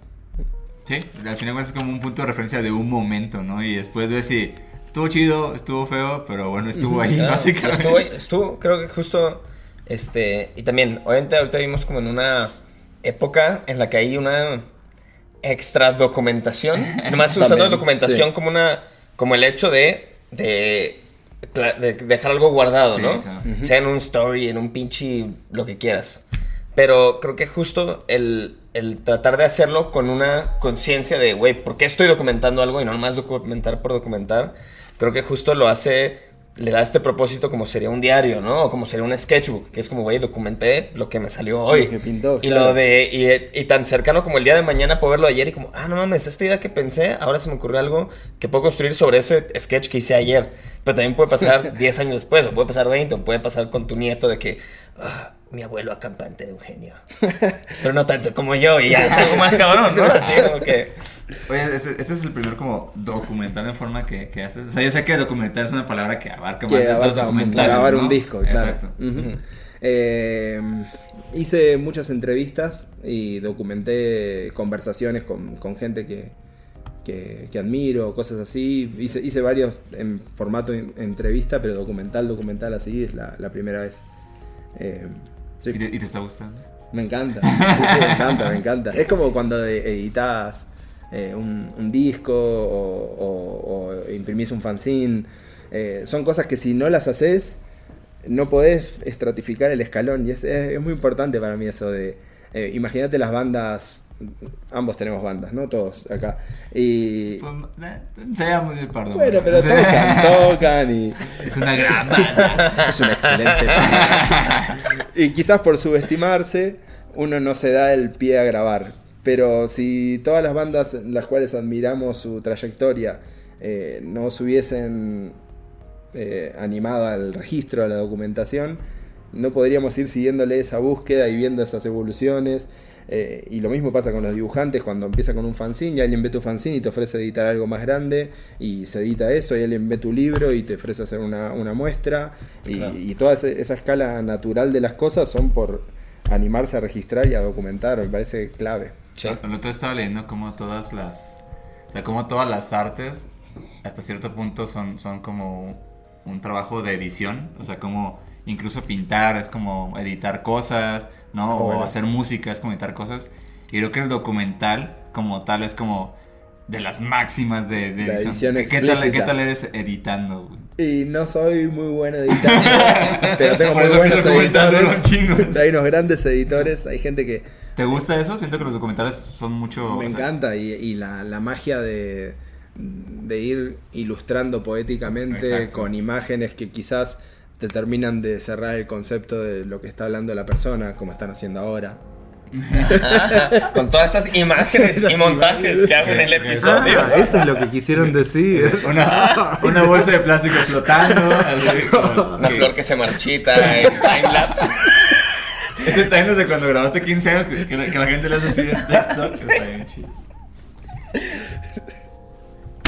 Sí, al final es como un punto de referencia de un momento, ¿no? Y después ves si estuvo chido, estuvo feo, pero bueno, estuvo ahí, Ah, básicamente. Estuvo, estuvo, creo que justo, este, y también, obviamente ahorita vivimos como en una época en la que hay una extra documentación, nomás usando También, documentación sí. como una, como el hecho de, de, dejar algo guardado, Sí, ¿no? claro. Sea en un story, en un pinche, lo que quieras. Pero creo que justo el, el tratar de hacerlo con una conciencia de, güey, ¿por qué estoy documentando algo y no nomás documentar por documentar? Creo que justo lo hace, le da este propósito como sería un diario, ¿no? O como sería un sketchbook, que es como, güey, documenté lo que me salió hoy. Lo que pintó, y claro. lo de, y, y tan cercano como el día de mañana puedo verlo ayer y como, ah, no mames, esta idea que pensé, ahora se me ocurrió algo que puedo construir sobre ese sketch que hice ayer. Pero también puede pasar 10 años después, o puede pasar 20, o puede pasar con tu nieto de que, ah, mi abuelo acampante era un genio. Pero no tanto como yo, y ya es algo más cabrón, ¿no? Así como que... Oye, ese es el primer como documental en forma que, que haces. O sea, yo sé que documental es una palabra que abarca más Que de dos abarca documentales, grabar ¿no? un disco, claro. Exacto. Eh, hice muchas entrevistas y documenté conversaciones con, con gente que, que, que admiro, cosas así. Hice, hice varios en formato en- entrevista, pero documental, documental así es la, la primera vez. Eh, sí, ¿Y, te, y te está gustando? me encanta, Sí, sí, me encanta, me encanta. Es como cuando editas eh, un, un disco o, o- o imprimís un fanzine. Eh, son cosas que si no las haces, no podés estratificar el escalón. Y es, es- es muy importante para mí eso de... eh, Imagínate las bandas, ambos tenemos bandas, ¿no? Todos acá. Y... El perdón. Bueno, pero tocan, tocan y... Es una gran banda. Es un excelente banda. Y quizás por subestimarse, uno no se da el pie a grabar. Pero si todas las bandas en las cuales admiramos su trayectoria eh, no se hubiesen eh, animado al registro, a la documentación, no podríamos ir siguiéndole esa búsqueda y viendo esas evoluciones. Eh, y lo mismo pasa con los dibujantes cuando empieza con un fanzine y alguien ve tu fanzine y te ofrece editar algo más grande y se edita eso y alguien ve tu libro y te ofrece hacer una, una muestra y, Claro. y toda esa escala natural de las cosas son por animarse a registrar y a documentar, me parece clave. Sí. El otro estaba leyendo como todas las. O sea, como todas las artes, hasta cierto punto, son, son como un trabajo de edición. O sea, como incluso pintar es como editar cosas, ¿no? O Órale. hacer música es como editar cosas. Y creo que el documental, como tal, es como de las máximas de, de La edición ¿Qué tal. ¿Qué tal eres editando, güey? Y no soy muy bueno editando, pero tengo muy buenos editores. Hay unos grandes editores, hay gente que ¿Te gusta eso? Siento que los documentales son mucho... Me sea, encanta y, y la, la magia de, de ir ilustrando poéticamente Exacto. con imágenes que quizás te terminan de cerrar el concepto de lo que está hablando la persona, como están haciendo ahora. Con todas esas imágenes Esas y montajes imágenes. que hago en el episodio. Ah, eso es lo que quisieron decir. Una, una bolsa de plástico flotando. así, como Una flor que se marchita en timelapse. Ese time de cuando grabaste 15 años, que, que la, que la gente le hace así en TikTok, está bien chido.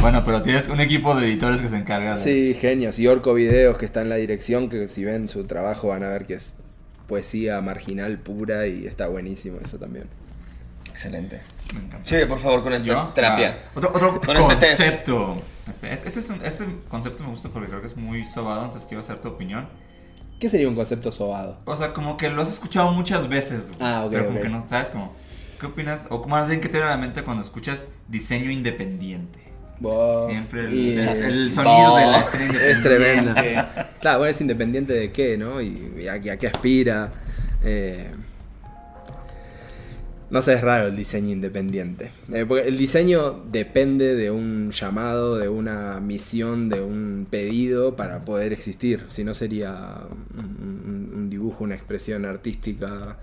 Bueno, pero tienes un equipo de editores que se encarga de... Sí, genios. Y Orco Videos, que está en la dirección, que si ven su trabajo van a ver que es poesía marginal pura y está buenísimo eso también. Excelente. Me encanta. Sigue, por favor, con esta ¿Yo? terapia. Ah, otro otro Con este test. concepto. Este, este, este es un- este concepto me gusta porque creo que es muy sobado, entonces quiero saber tu opinión. ¿Qué sería un concepto sobado? O sea, como que lo has escuchado muchas veces. Ah, ok, Pero como ok. que no sabes como... ¿Qué opinas? O más bien, ¿qué te viene a la mente cuando escuchas diseño independiente? Siempre el, y- es el sonido de la escena Es tremendo. Claro, bueno, es independiente de qué, ¿no? Y, y a, y a qué aspira. Eh, no sé, es raro el diseño independiente. Eh, porque el diseño depende de un llamado, de una misión, de un pedido para poder existir. Si no sería un, dibujo, una expresión artística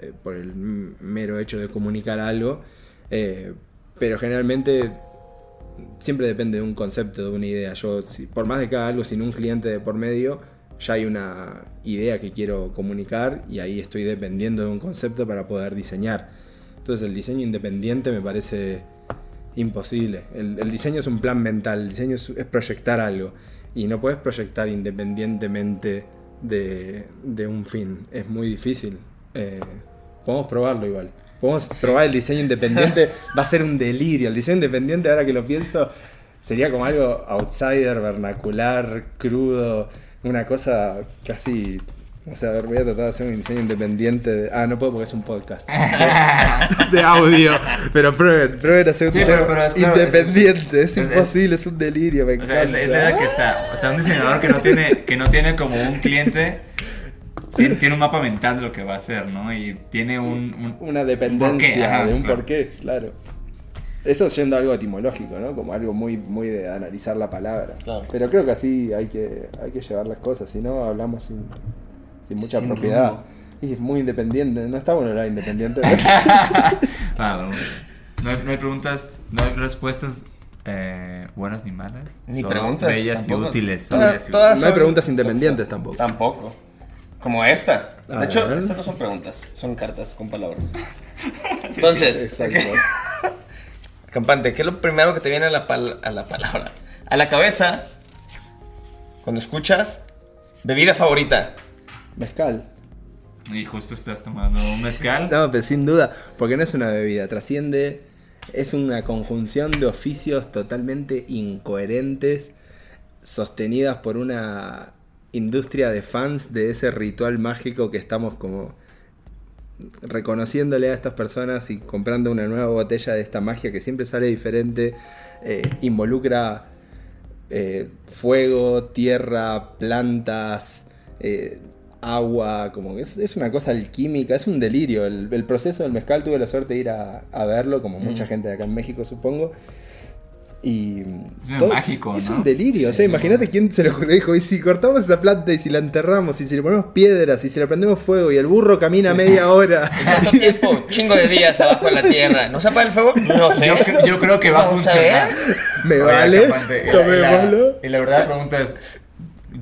eh, por el mero hecho de comunicar algo. Eh, pero generalmente siempre depende de un concepto, de una idea. Yo, si, por más de que haga algo sin un cliente de por medio, ya hay una idea que quiero comunicar y ahí estoy dependiendo de un concepto para poder diseñar. Entonces el diseño independiente me parece imposible. El, diseño es un plan mental, el diseño es, es proyectar algo y no puedes proyectar independientemente de, de un fin. Es muy difícil. Eh, podemos probarlo igual. Podemos probar el diseño independiente. Va a ser un delirio. El diseño independiente, ahora que lo pienso, sería como algo outsider, vernacular, crudo. Una cosa casi. O sea, a ver, voy a tratar de hacer un diseño independiente. de- ah, no puedo porque es un podcast. de audio. Pero prueben, prueben hacer un Sí, diseño pero- pero independiente. Es, es- imposible, es, un delirio. Me O sea, es, la- que está, o sea, un diseñador que no tiene, que no tiene como un cliente, tiene, tiene un mapa mental de lo que va a hacer, ¿no? Y tiene un, un- una un dependencia ajá, de un claro. porqué, claro. Eso yendo a algo etimológico, ¿no? Como algo muy, muy de analizar la palabra. Claro. Pero creo que así hay que, hay que llevar las cosas, si no hablamos sin, sin mucha Sin propiedad. rumbo. Y es muy independiente, no está bueno la independiente. Ah, no, hay, no hay preguntas, no hay respuestas eh, buenas ni malas. Ni preguntas. Bellas tampoco. y útiles. Todas- no hay preguntas independientes tampoco. Tampoco. Como esta. A De hecho, estas no son preguntas, son cartas con palabras. Entonces, Exacto. Campante, ¿qué es lo primero que te viene a la, pal- a la palabra? A la cabeza cuando escuchas bebida favorita. Mezcal. Y justo estás tomando un mezcal. No, pero sin duda, porque no es una bebida, trasciende, es una conjunción de oficios totalmente incoherentes, sostenidas por una industria de fans de ese ritual mágico que estamos como reconociéndole a estas personas y comprando una nueva botella de esta magia que siempre sale diferente, eh, involucra eh, fuego, tierra, plantas, eh, agua, como que es, es una cosa alquímica, es un delirio. El, el proceso del mezcal tuve la suerte de ir a, a verlo, como mucha gente de acá en México supongo. Y Es medio mágico, es ¿no? un delirio, o sea, imagínate quién se lo dijo, y si cortamos esa planta y si la enterramos y si le ponemos piedras y si le prendemos fuego y el burro camina media hora. ¿Cuánto tiempo? Chingo de días abajo en la tierra. ¿No se apaga el fuego? No sé. Yo, cre- yo creo que va a funcionar. Me Oye, vale, Campante, y la- tomémoslo. Y la verdad la pregunta es,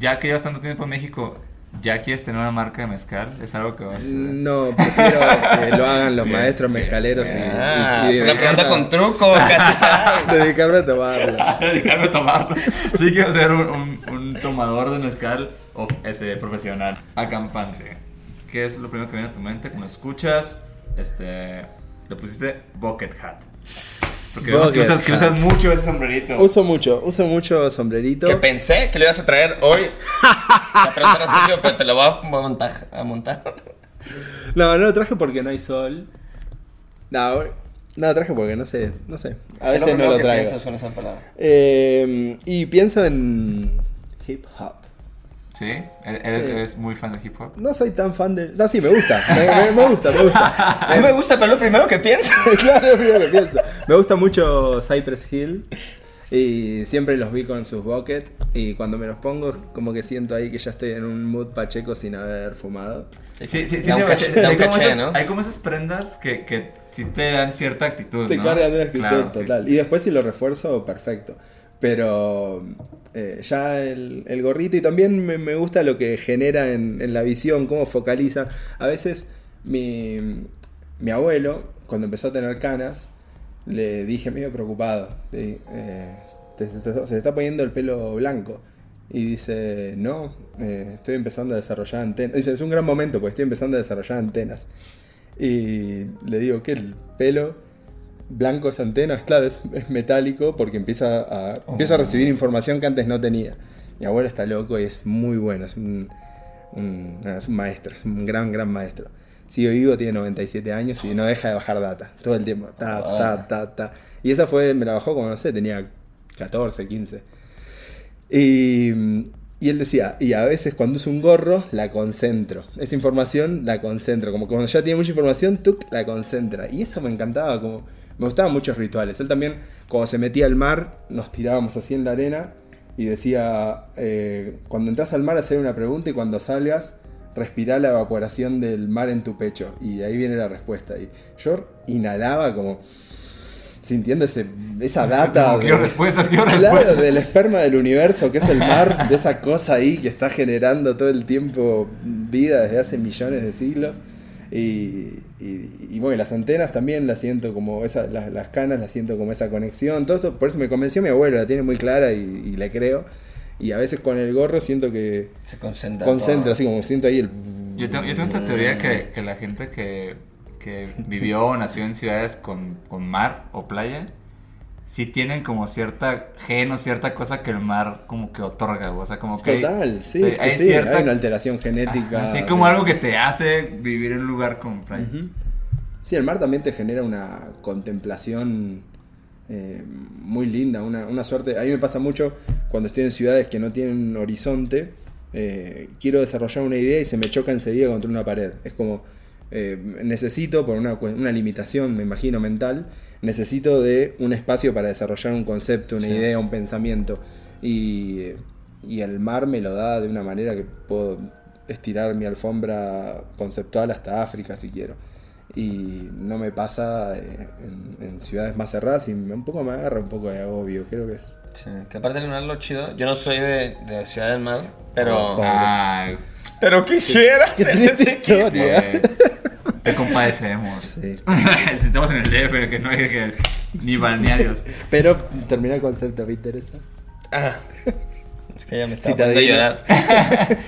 ya que llevas tanto tiempo en México, ¿ya quieres tener una marca de mezcal? ¿Es algo que vas a hacer? No, prefiero que lo hagan los maestros mezcaleros y, Ah, y- y es una pregunta con truco, casi dedicarme a tomarla. dedicarme a tomarlo. Sí quiero ser un, un- un tomador de mezcal o este, profesional, acampante. ¿Qué es lo primero que viene a tu mente cuando escuchas? Este, le pusiste bucket hat. Porque vemos que usas, que usas mucho ese sombrerito. Uso mucho, uso mucho sombrerito. Que pensé que le ibas a traer hoy. La pregunta era sencilla, pero te lo voy a montar. A montar. No, no lo traje porque no hay sol. No, no lo traje porque no sé, no sé. A ¿Qué es veces no lo que traigo. piensas con esa palabra? Eh, y pienso en hip hop. ¿Sí? ¿Eres, Sí. eres muy fan de hip hop? No soy tan fan de... No, sí, me gusta. Me, me- me gusta, me gusta. A mí me gusta, pero lo primero que pienso. claro, lo que pienso. Me gusta mucho Cypress Hill. Y siempre los vi con sus buckets. Y cuando me los pongo, como que siento ahí que ya estoy en un mood pacheco sin haber fumado. Sí, sí, sí. Digo, caché- sí, hay, como esas, ¿no? hay como esas prendas que, que sí te dan cierta actitud, Te ¿no? cargan una actitud Claro, sí. total. Y después si lo refuerzo, perfecto. Pero eh, ya el, gorrito y también me, gusta lo que genera en, la visión, cómo focaliza. A veces mi, mi abuelo, cuando empezó a tener canas, le dije medio preocupado. Eh, se está poniendo el pelo blanco. Y dice, no, eh, estoy empezando a desarrollar antenas. Dice, es un gran momento porque estoy empezando a desarrollar antenas. Y le digo que el pelo blanco es antenas, claro, es, es metálico porque empieza a, empieza a recibir información que antes no tenía. Mi abuelo está loco y es muy bueno, es un, un- nada, es un maestro, es un gran, gran maestro. Sigue vivo, tiene 97 años y no deja de bajar data todo el tiempo. Ta, ta, ta, ta. Y esa fue, me la bajó como, no sé, tenía 14, 15. Y, y él decía, y a veces cuando uso un gorro, la concentro. Esa información la concentro. Como cuando ya tiene mucha información, tú la concentra. Y eso me encantaba, como me gustaban muchos rituales. Él también, cuando se metía al mar, nos tirábamos así en la arena y decía, eh, cuando entras al mar, hacer una pregunta y cuando salgas, respirar la evaporación del mar en tu pecho. Y ahí viene la respuesta. Y yo inhalaba como sintiendo ese, esa data. Quiero de- respuestas, quiero Claro, respuestas. del esperma del universo, que es el mar, de esa cosa ahí que está generando todo el tiempo vida desde hace millones de siglos. Y, y, y bueno, las antenas también las siento como esa, las, las canas las siento como esa conexión. Todo esto, por eso me convenció mi abuelo, la tiene muy clara y, y le creo. Y a veces con el gorro siento que Se concentra. concentra, todo. así como siento ahí el. Yo tengo, yo tengo esta teoría que, que la gente que, que vivió o nació en ciudades con, con mar o playa, sí tienen como cierta gen o cierta cosa que el mar como que otorga, o sea, como que... Total, sí, hay es que sí, cierta- hay una alteración genética. Así como de- algo que te hace vivir en un lugar con playa. Sí, el mar también te genera una contemplación eh, muy linda, una, una suerte. A mí me pasa mucho cuando estoy en ciudades que no tienen horizonte, eh, quiero desarrollar una idea y se me choca enseguida contra una pared. Es como, eh, necesito, por una, una limitación, me imagino, mental, necesito de un espacio para desarrollar un concepto, una idea, un pensamiento. Y, y el mar me lo da de una manera que puedo estirar mi alfombra conceptual hasta África si quiero. Y no me pasa eh, en, en ciudades más cerradas y me- un poco me agarra un poco de agobio. Creo que es. Sí, que aparte del mar lo chido. Yo no soy de, de Ciudad del Mar, pero. Ay, Pero quisiera ser ese historia. eh, te compadecemos. Sí. si estamos en el DF, que no hay que, ni balnearios. Pero termina el concepto, ¿me interesa? Ah. Es que ya me está Sí, te poniendo a llorar.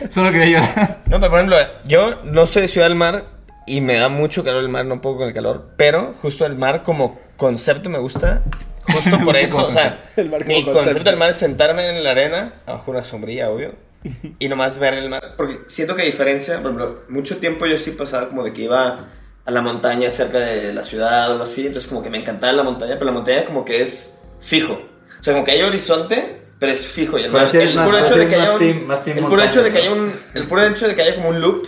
Solo quería llorar. No, pero por ejemplo, yo no soy de Ciudad del Mar y me da mucho calor el mar, no puedo con el calor, pero justo el mar como concepto me gusta. Justo por eso, o sea, El mar como mi concepto. concepto del mar es sentarme en la arena, bajo una sombrilla, obvio, y nomás ver el mar. Porque siento que a diferencia, por ejemplo, mucho tiempo yo sí pasaba como de que iba a la montaña cerca de la ciudad o algo así, entonces como que me encantaba la montaña, pero la montaña como que es fijo. O sea, como que hay horizonte, pero es fijo. Y el, mar- sí el puro hecho de que haya un, el puro hecho de que haya un, el puro hecho de que haya como un loop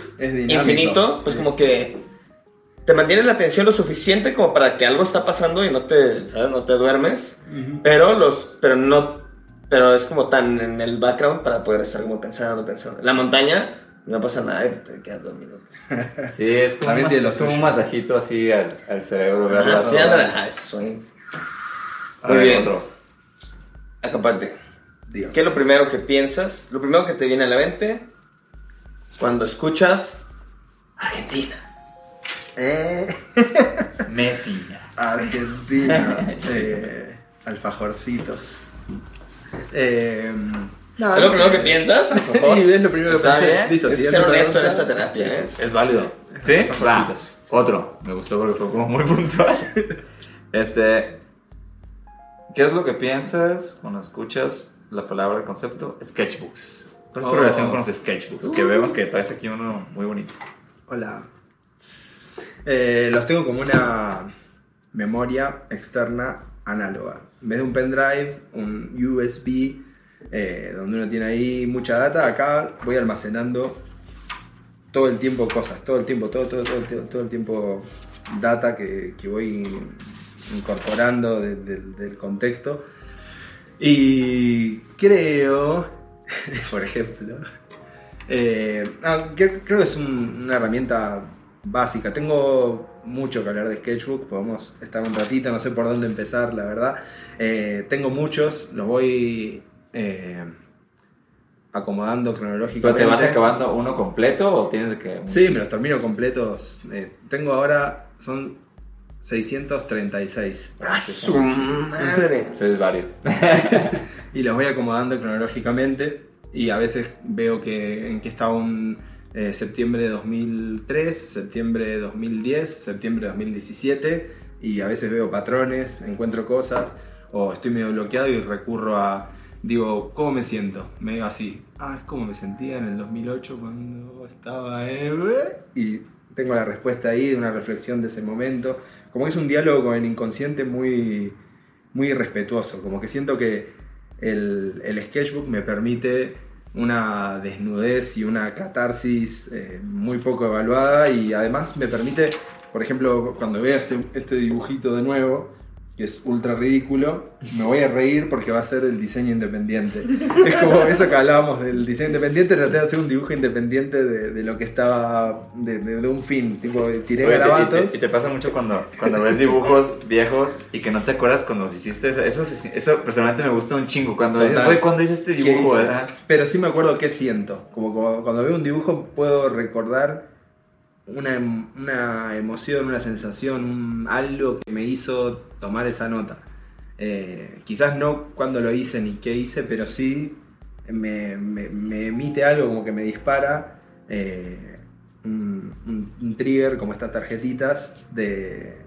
infinito, pues como que te mantiene la atención lo suficiente como para que algo está pasando y no te, ¿sabes? No te duermes, pero los, pero no, pero es como tan en el background para poder estar como pensando, pensando. La montaña no pasa nada y te quedas dormido. Pues. Sí, es como, También un, es un masajito así al, al cerebro. Ah, sueño. A Muy ver, bien. otro. Acaparte. ¿Qué es lo primero que piensas? Lo primero que te viene a la mente cuando escuchas Argentina. Eh, Messi. Argentina. eh, alfajorcitos. Eh, no, ¿Es lo no primero que piensas? Por favor. Sí, es lo primero que Está pensé. bien. Listo, es ser honesto en esta terapia, ¿eh? Es válido. ¿Sí? Va. Otro. Me gustó porque fue como muy puntual. Este. ¿Qué es lo que piensas cuando escuchas la palabra, el concepto? Sketchbooks. ¿Cuál es tu Oh. relación con los sketchbooks? Que vemos que traes aquí uno muy bonito. Hola. Eh, los tengo como una memoria externa análoga. En vez de un pendrive, un USB eh, donde uno tiene ahí mucha data, acá voy almacenando todo el tiempo cosas, todo el tiempo, todo, todo, todo, todo el tiempo data que, que voy incorporando de- de- del contexto. Y creo, por ejemplo, eh, que- creo que es un- una herramienta básica. Tengo mucho que hablar de Sketchbook, podemos estar un ratito, no sé por dónde empezar, la verdad. Eh, tengo muchos, los voy eh, acomodando ¿Pero cronológicamente. te vas acabando uno completo o tienes que.? Sí, me los termino completos. Eh, tengo ahora, son 636. ¡A su madre! Es varios. y los voy acomodando cronológicamente y a veces veo que en qué está un eh, septiembre de 2003, septiembre de 2010, septiembre de 2017 y a veces veo patrones, encuentro cosas o estoy medio bloqueado y recurro a digo, ¿cómo me siento? Medio así. Ah, es como me sentía en el 2008 cuando estaba en... y tengo la respuesta ahí una reflexión de ese momento. Como que es un diálogo con el inconsciente muy muy respetuoso, como que siento que el sketchbook me permite una desnudez y una catarsis eh, muy poco evaluada y además me permite, por ejemplo, cuando vea este, este dibujito de nuevo, que es ultra ridículo, me voy a reír porque va a ser el diseño independiente. Es como eso que hablábamos del diseño independiente, traté de hacer un dibujo independiente de, de lo que estaba, de, de- de un fin, tipo, tiré Oye, te- y, garabatos. te, y te pasa mucho cuando, cuando ves dibujos viejos y que no te acuerdas cuando los hiciste. Eso, eso, eso personalmente me gusta un chingo. Cuando dices, Total. oye, ¿cuándo hice este ¿Qué dibujo? hice? Pero sí me acuerdo qué siento. Como, como cuando veo un dibujo puedo recordar una, una emoción, una sensación, un- algo que me hizo tomar esa nota. Eh, quizás no cuando lo hice ni qué hice, pero sí me, emite algo como que me dispara eh, un, trigger como estas tarjetitas de,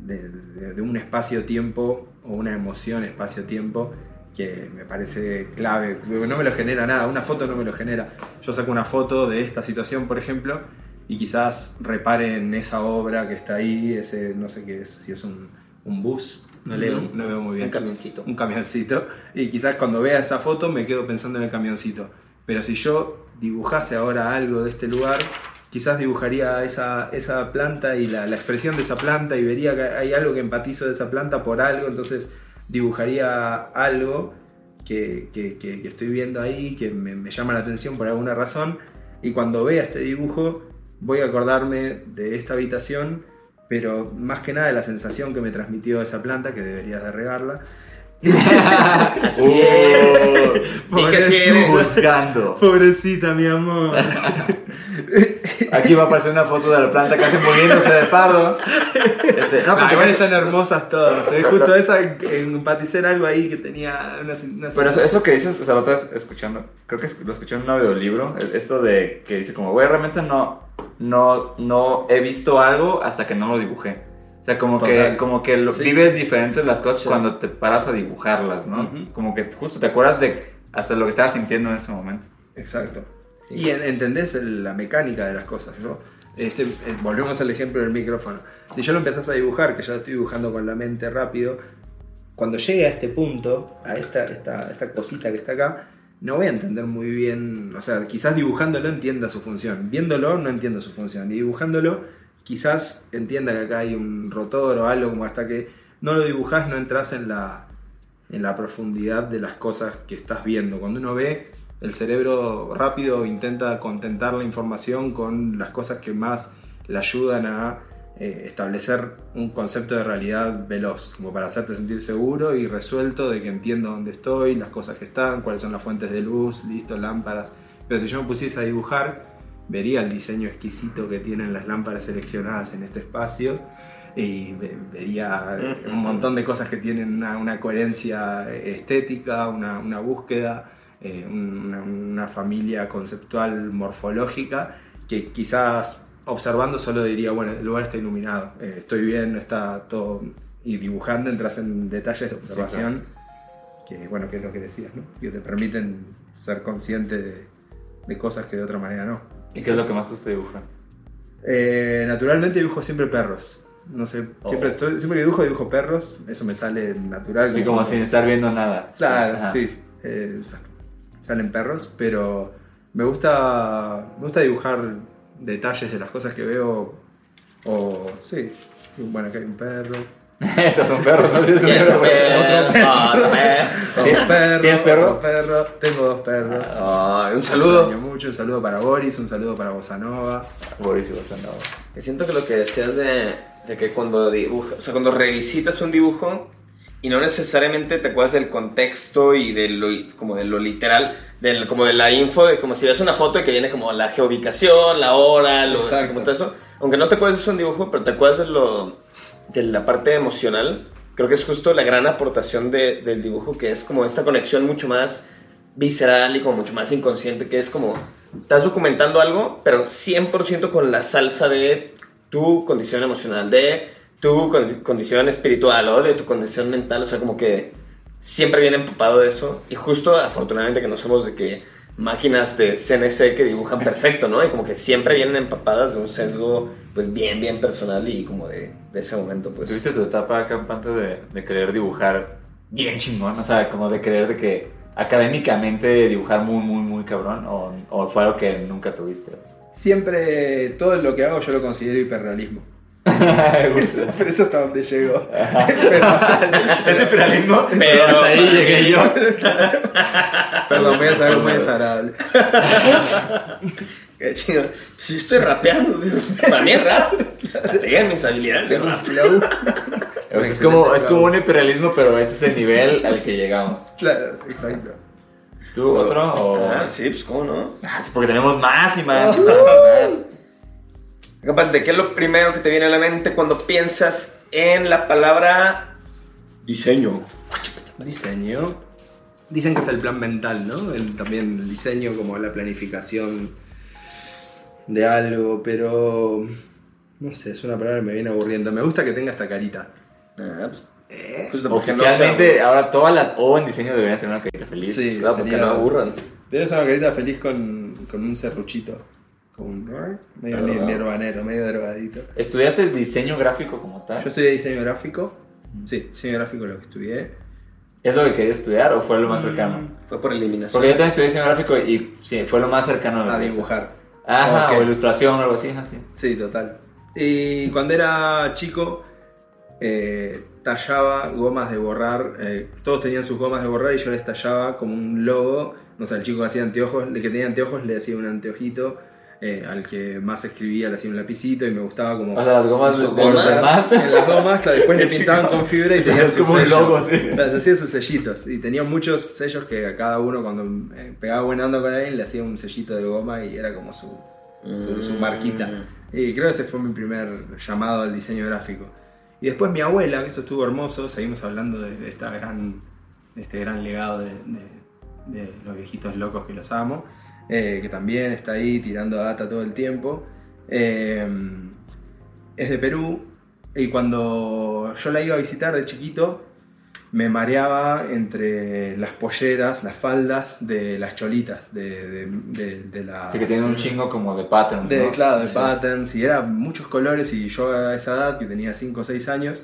de- de- de un espacio-tiempo o una emoción espacio-tiempo que me parece clave. No me lo genera nada, una foto no me lo genera. Yo saco una foto de esta situación, por ejemplo, y quizás repare en esa obra que está ahí, ese no sé qué es, si es un, un bus, no, leo, no veo muy bien Un camioncito. un camioncito y quizás cuando vea esa foto me quedo pensando en el camioncito. Pero si yo dibujase ahora algo de este lugar, quizás dibujaría esa, esa planta y la, la expresión de esa planta y vería que hay algo que empatizo de esa planta por algo, entonces dibujaría algo que, que- que- que estoy viendo ahí, que me, me llama la atención por alguna razón, y cuando vea este dibujo voy a acordarme de esta habitación pero más que nada de la sensación que me transmitió esa planta, que deberías de regarla. Uh, ¿Y qué quieres? Juzgando. Pobrecita, mi amor. Aquí va a aparecer una foto de la planta casi muriéndose de pardo. Este, no, No, pero, igual están hermosas todas. ¿eh? Justo esa, empaticé en algo ahí que tenía una, una pero eso, eso que dices, o sea, la otra vez escuchando, creo que lo escuché en un audiolibro, esto de que dice como, güey, realmente no, no, no he visto algo hasta que no lo dibujé. O sea, como que, Total. como que lo- Sí, vives sí. diferentes las cosas Sí. cuando te paras a dibujarlas, ¿no? Ujú. Como que justo te acuerdas de hasta lo que estabas sintiendo en ese momento. Exacto. Y en- entendés el- la mecánica de las cosas, ¿no? Este, eh, volvemos al ejemplo del micrófono. Si yo lo empezás a dibujar, que ya lo estoy dibujando con la mente rápido, cuando llegue a este punto, a esta, esta, esta cosita que está acá, no voy a entender muy bien, o sea, quizás dibujándolo entienda su función, viéndolo no entiendo su función, y dibujándolo quizás entienda que acá hay un rotor o algo, como hasta que no lo dibujás no entras en la, en la profundidad de las cosas que estás viendo. Cuando uno ve, el cerebro rápido intenta contentar la información con las cosas que más le ayudan a eh, establecer un concepto de realidad veloz, como para hacerte sentir seguro y resuelto de que entiendo dónde estoy, las cosas que están, cuáles son las fuentes de luz, listo, lámparas. Pero si yo me pusiese a dibujar, vería el diseño exquisito que tienen las lámparas seleccionadas en este espacio y ve- vería un montón de cosas que tienen una, una coherencia estética, una, una búsqueda, eh, una, una familia conceptual morfológica que quizás observando solo diría, bueno, el lugar está iluminado, eh, estoy bien, no está todo... Y dibujando entras en detalles de observación que, bueno, que es lo que decías, ¿no? Que te permiten ser consciente de, de cosas que de otra manera no. ¿Y qué es lo que más te gusta dibujar? Eh, naturalmente dibujo siempre perros. No sé, Oh. siempre, estoy- siempre que dibujo, dibujo perros. Eso me sale natural. Así como sin estar viendo nada. Claro, Ajá. sí. eh, sa- salen perros, pero me gusta, me gusta dibujar detalles de las cosas que veo. O, sí, bueno, acá hay un perro. Estos son perros, no sé si es un Tienes perro, otro perro. Otro perro, ¿Tienes perro? otro perro. Tengo dos perros. Un saludo. mucho, un saludo para Boris, un saludo para Bosanova. Boris y Bosanova. Siento que lo que decías de, de que cuando dibujas, o sea, cuando revisitas un dibujo y no necesariamente te acuerdas del contexto y de lo, como de lo literal, del, como de la info, de como si ves una foto y que viene como la geoubicación, la hora, lo, así como todo eso. Aunque no te acuerdes de un dibujo, pero te acuerdas de, lo, de la parte emocional, creo que es justo la gran aportación de- del dibujo, que es como esta conexión mucho más visceral y como mucho más inconsciente, que es como, estás documentando algo, pero 100% con la salsa de tu condición emocional, de tu condi- condición espiritual o de tu condición mental, o sea, como que siempre viene empapado de eso. Y justo, afortunadamente, que no somos de que máquinas de CNC que dibujan perfecto, ¿no? Y como que siempre vienen empapadas de un sesgo, pues bien, bien personal y como de, de ese momento, pues. ¿Tuviste tu etapa campante de, de querer dibujar bien chingón? O sea, como de querer de que académicamente dibujar muy, muy, muy cabrón. ¿O, o fue algo que nunca tuviste? Siempre, todo lo que hago yo lo considero hiperrealismo. Me gusta. Pero eso hasta donde llego. Ese imperialismo, Pero- hasta ahí llegué yo. Perdón, voy a saber muy desagradable. Qué chido. Si estoy rapeando, digo, para mí es rap. Hasta llegan mis habilidades de rap. Flow. Pues es, como, es como un imperialismo, pero este es el nivel al que llegamos. Claro, exacto. ¿Tú otro? O... Ah, sí, pues cómo no. Ah, sí, porque tenemos más y más y más y más. Capaz, ¿qué es lo primero que te viene a la mente cuando piensas en la palabra diseño? Diseño. Dicen que es el plan mental, ¿no? El- también el diseño como la planificación de algo, pero no sé, es una palabra que me viene aburriendo. Me gusta que tenga esta carita. Ah, pues, ¿Eh? justo porque no Oficialmente, ahora todas las O en diseño deberían tener una carita feliz. Sí, Claro, porque no aburran. Debe ser una carita feliz con, con un serruchito. Con un medio nirvanero, medio drogadito. ¿Estudiaste diseño gráfico como tal? Yo estudié diseño gráfico. Sí, diseño gráfico es lo que estudié. ¿Es lo que querías estudiar o fue lo más cercano? Fue por eliminación. Porque yo también estudié diseño gráfico y sí, fue lo más cercano a lo A dibujar. Ajá, Ok. o ilustración o algo así, así. Sí, total. Y cuando era chico, eh, tallaba gomas de borrar. eh, todos tenían sus gomas de borrar y yo les tallaba como un logo. No sé, el chico que hacía anteojos, el que tenía anteojos le hacía un anteojito. Eh, al que más escribía le hacía un lapicito y me gustaba como. O sea, las gomas de, demás. en las gomas, después le pintaban con fibra y tenían Es su como un sello. logo, sí. Se hacía sus sellitos. Y tenía muchos sellos que a cada uno, cuando eh, pegaba buena onda con alguien, le hacía un sellito de goma y era como su, su, su Mm. marquita. Y creo que ese fue mi primer llamado al diseño gráfico. Y después mi abuela, que esto estuvo hermoso, seguimos hablando de, de esta gran, de este gran legado de, de- de los viejitos locos que los amo, eh, que también está ahí tirando data todo el tiempo. Eh, es de Perú y cuando yo la iba a visitar de chiquito, me mareaba entre las polleras, las faldas de las cholitas, de, de, de- de las... Así que tiene un chingo como de patterns, De, ¿no? Claro, de Sí. patterns, y era muchos colores, y yo a esa edad, que tenía 5 o 6 años,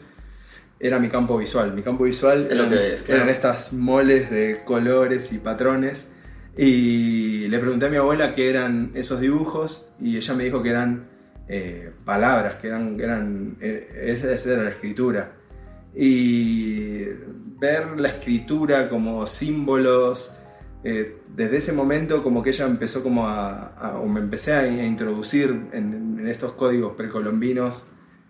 era mi campo visual. Mi campo visual Es lo eran, que es, claro. eran estas moles de colores y patrones, y le pregunté a mi abuela qué eran esos dibujos, y ella me dijo que eran eh, palabras, que eran, que eran eh, esa era la escritura. Y ver la escritura como símbolos, eh, desde ese momento como que ella empezó como a, a- o me empecé a, introducir en, en estos códigos precolombinos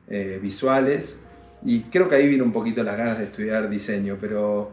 eh, visuales y creo que ahí vino un poquito las ganas de estudiar diseño, pero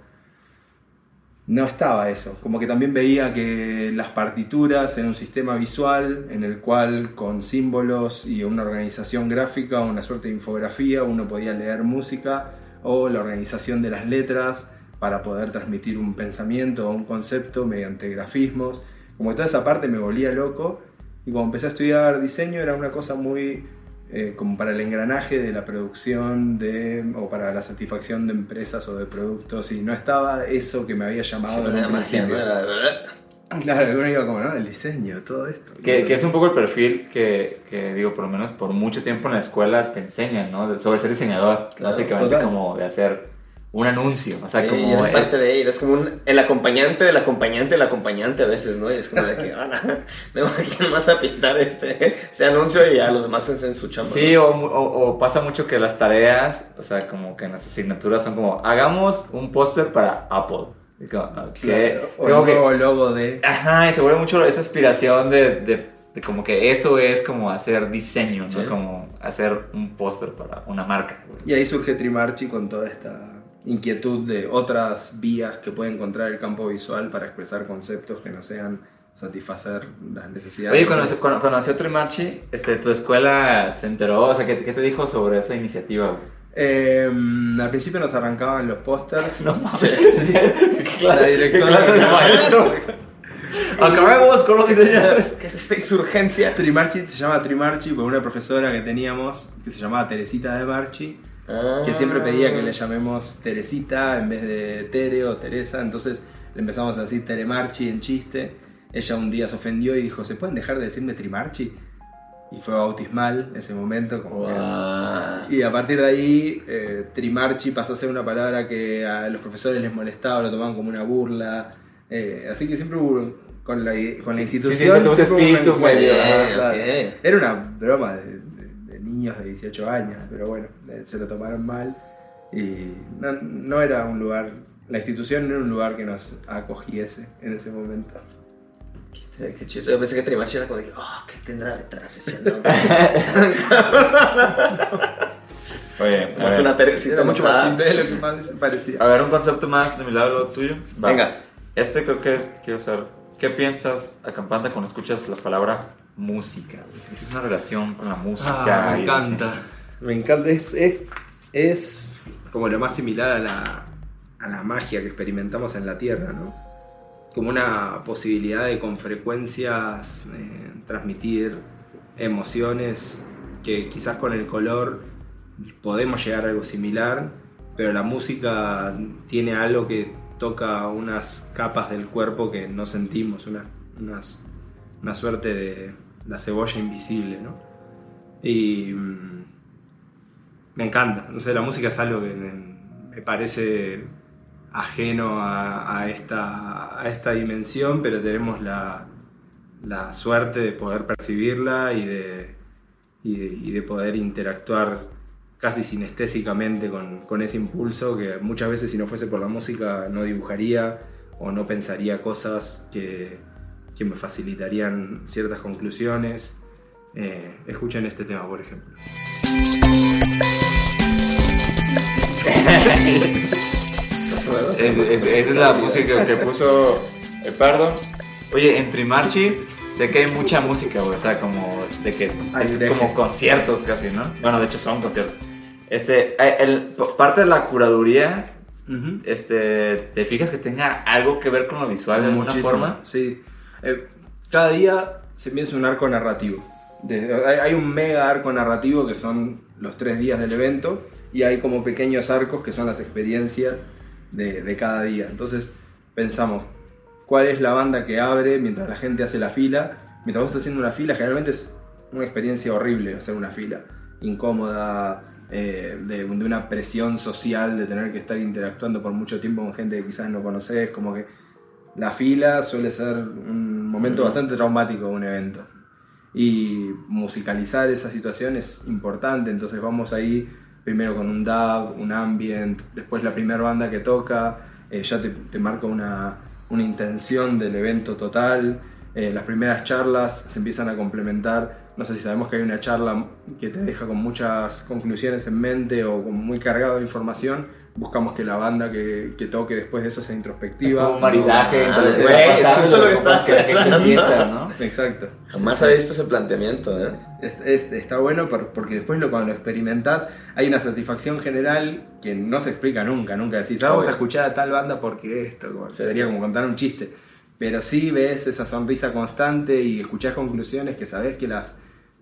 no estaba eso, como que también veía que las partituras eran un sistema visual en el cual con símbolos y una organización gráfica, una suerte de infografía, uno podía leer música o la organización de las letras para poder transmitir un pensamiento o un concepto mediante grafismos. Como que toda esa parte me volía loco y cuando empecé a estudiar diseño era una cosa muy eh, como para el engranaje de la producción de, o para la satisfacción de empresas o de productos y no estaba eso que me había llamado en Era un magia, principio. ¿no? Era- Claro, uno iba como, ¿no? El diseño, todo esto. Que, que es un poco el perfil que, que, digo, por lo menos por mucho tiempo en la escuela te enseñan, ¿no? De- sobre ser diseñador, Claro, básicamente total. como de hacer un anuncio. O sea, Sí, como. eres eh, parte de eres como un, el acompañante del acompañante del acompañante a veces, ¿no? Y es como de que, ah, me voy a quién más a pintar este, este anuncio y ya los demás hacen su chamba. Sí, o, mu- o- o pasa mucho que las tareas, o sea, como que en las asignaturas son como, hagamos un póster para Apple. Y como, ok. Claro, o Como el que- nuevo logo de. Ajá, y se vuelve mucho esa aspiración de, de- de como que eso es como hacer diseño, ¿no? Sí. Como hacer un póster para una marca. Y ahí surge Trimarchi con toda esta inquietud de otras vías que puede encontrar el campo visual para expresar conceptos que no sean satisfacer las necesidades. Oye, conoció Trimarchi, este, tu escuela se enteró, o sea, ¿qué, qué te dijo sobre esa iniciativa? eh, al principio nos arrancaban los pósters. No mames, ¿qué clase, La directora de de- maestro? Acabemos con los diseñadores. ¿Qué es esta insurgencia? Trimarchi se llama Trimarchi por una profesora que teníamos que se llamaba Teresita de Marchi, que siempre pedía que le llamemos Teresita en vez de Tere o Teresa, entonces le empezamos a decir Telemarchi en chiste. Ella un día se ofendió y dijo, ¿se pueden dejar de decirme Trimarchi? Y fue bautismal ese momento. Como que- Guau. Y a partir de ahí, eh, Trimarchi pasó a ser una palabra que a los profesores les molestaba, lo tomaban como una burla. eh, así que siempre hubo, con la, con la Sí, sí, institución, hubo un espíritu medio, ah, ok, claro. ok. Era una broma de niños de 18 años, pero bueno, eh, se lo tomaron mal. Y no, no era un lugar, la institución no era un lugar que nos acogiese en ese momento. Qué, qué chido. Yo pensé que Trimarchi era como que, oh, ¿qué tendrá detrás ese nombre? Oye, a es una Teresita mucho más simple de lo que más parecía. a ver, un concepto más de mi lado, lo tuyo. Va. Venga. Este creo que es, quiero saber, ¿qué piensas, acampante, cuando escuchas la palabra música? Si tienes una relación con la música. Ah, me encanta. Me encanta. Es, es, es como lo más similar a la, a la magia que experimentamos en la Tierra, ¿no? Como una posibilidad de con frecuencias eh, transmitir emociones que quizás con el color podemos llegar a algo similar, pero la música tiene algo que toca unas capas del cuerpo que no sentimos, una, unas- una suerte de la cebolla invisible, ¿no? Y mm, me encanta, no sé, la música es algo que me, parece ajeno a, a esta, a esta dimensión, pero tenemos la, la suerte de poder percibirla y de, y de, y de poder interactuar casi sinestésicamente con, con ese impulso que muchas veces si no fuese por la música no dibujaría o no pensaría cosas que, que me facilitarían ciertas conclusiones. Eh, escuchen este tema, por ejemplo. Es- es- esa es la música que puso el Pardo. Oye, en Trimarchi sé que hay mucha música, güey. O sea, como de que es como conciertos casi, ¿no? Bueno, de hecho son conciertos. Este, eh, el, parte de la curaduría, este, ¿te fijas que tenga algo que ver con lo visual de alguna Muchísimo, forma? Sí. Eh, cada día se empieza un arco narrativo. Hay, un mega arco narrativo que son los tres días del evento y hay como pequeños arcos que son las experiencias de, de cada día. Entonces pensamos, ¿cuál es la banda que abre mientras la gente hace la fila? Mientras vos estás haciendo una fila, generalmente es una experiencia horrible hacer una fila, incómoda, eh, de, de una presión social, de tener que estar interactuando por mucho tiempo con gente que quizás no conoces, como que la fila suele ser un momento bastante traumático de un evento. Y musicalizar esa situación es importante, entonces vamos ahí primero con un dub, un ambient, después la primera banda que toca, eh, ya te, marca una, una intención del evento total, eh, las primeras charlas se empiezan a complementar, no sé si sabemos que hay una charla que te deja con muchas conclusiones en mente o con muy cargado de información, buscamos que la banda que, que toque después de eso sea Es introspectiva. como un maridaje No, entre lo que está es pasando y lo que que la gente sienta, ¿no? Exacto. Jamás había visto ese planteamiento, ¿eh? Es- es- está bueno por- porque después lo, cuando lo experimentás hay una satisfacción general que no se explica nunca, nunca decís, "Ah, vamos a escuchar a tal banda porque esto, como- Sí, sería sí. como contar un chiste. Pero sí ves esa sonrisa constante y escuchás conclusiones que sabés que las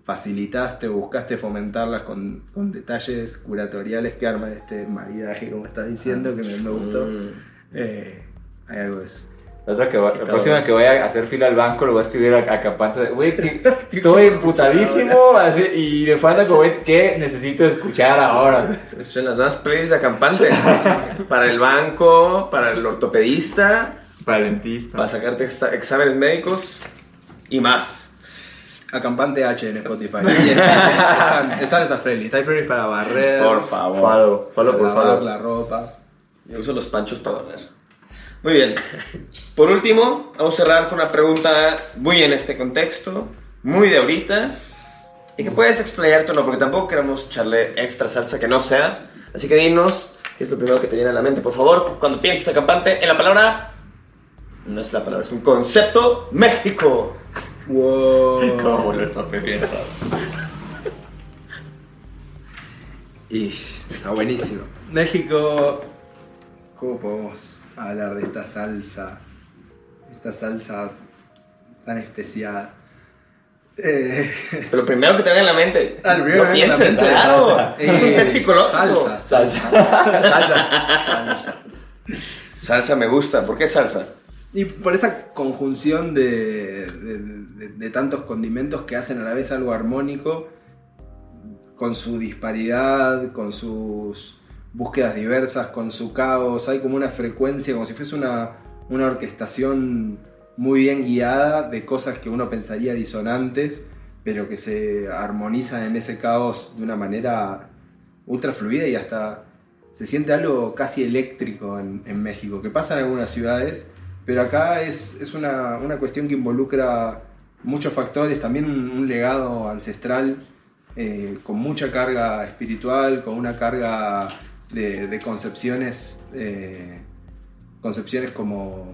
facilitaste o buscaste fomentarlas con, con detalles curatoriales que arman este maridaje, como estás diciendo, que me, me gustó. Mm. Eh, hay algo de eso. La, otra que va- la próxima que vaya a hacer fila al banco lo voy a escribir a, a Campante de, güey, estoy emputadísimo así, y me falta como, güey, ¿qué necesito escuchar ahora? Son las nuevas plays de acampante. para el banco, para el ortopedista, Para el dentista. para sacarte exámenes médicos y más. Acampante H en Spotify. están, están esas playlists. Hay playlists para barrer, Por favor. Follow, follow para por lavar follow. la ropa. Yo uso los panchos para doler. Muy bien. Por último, vamos a cerrar con una pregunta muy en este contexto, muy de ahorita, y que puedes explayarte o no, porque tampoco queremos echarle extra salsa que no sea. Así que dinos, ¿qué es lo primero que te viene a la mente? Por favor, cuando pienses acampante, en la palabra... No es la palabra, es un concepto México. Wow. ¿Cómo volver papel bien? Y está buenísimo. México, ¿cómo podemos hablar de esta salsa? Esta salsa tan especial. Eh, lo primero que te venga a la mente, Ah, lo pienses, claro. salsa. Es un Eh, test psicológico. Salsa. Salsa. Salsa. Salsa. Salsa me gusta. ¿Por qué salsa? Y por esta conjunción de, de- tantos condimentos que hacen a la vez algo armónico, con su disparidad, con sus búsquedas diversas, con su caos, hay como una frecuencia, como si fuese una, una orquestación muy bien guiada de cosas que uno pensaría disonantes, pero que se armonizan en ese caos de una manera ultra fluida y hasta se siente algo casi eléctrico en México, que pasa en algunas ciudades, pero acá es, es una, una cuestión que involucra muchos factores, también un, un legado ancestral eh, con mucha carga espiritual, con una carga de, de concepciones, eh, concepciones como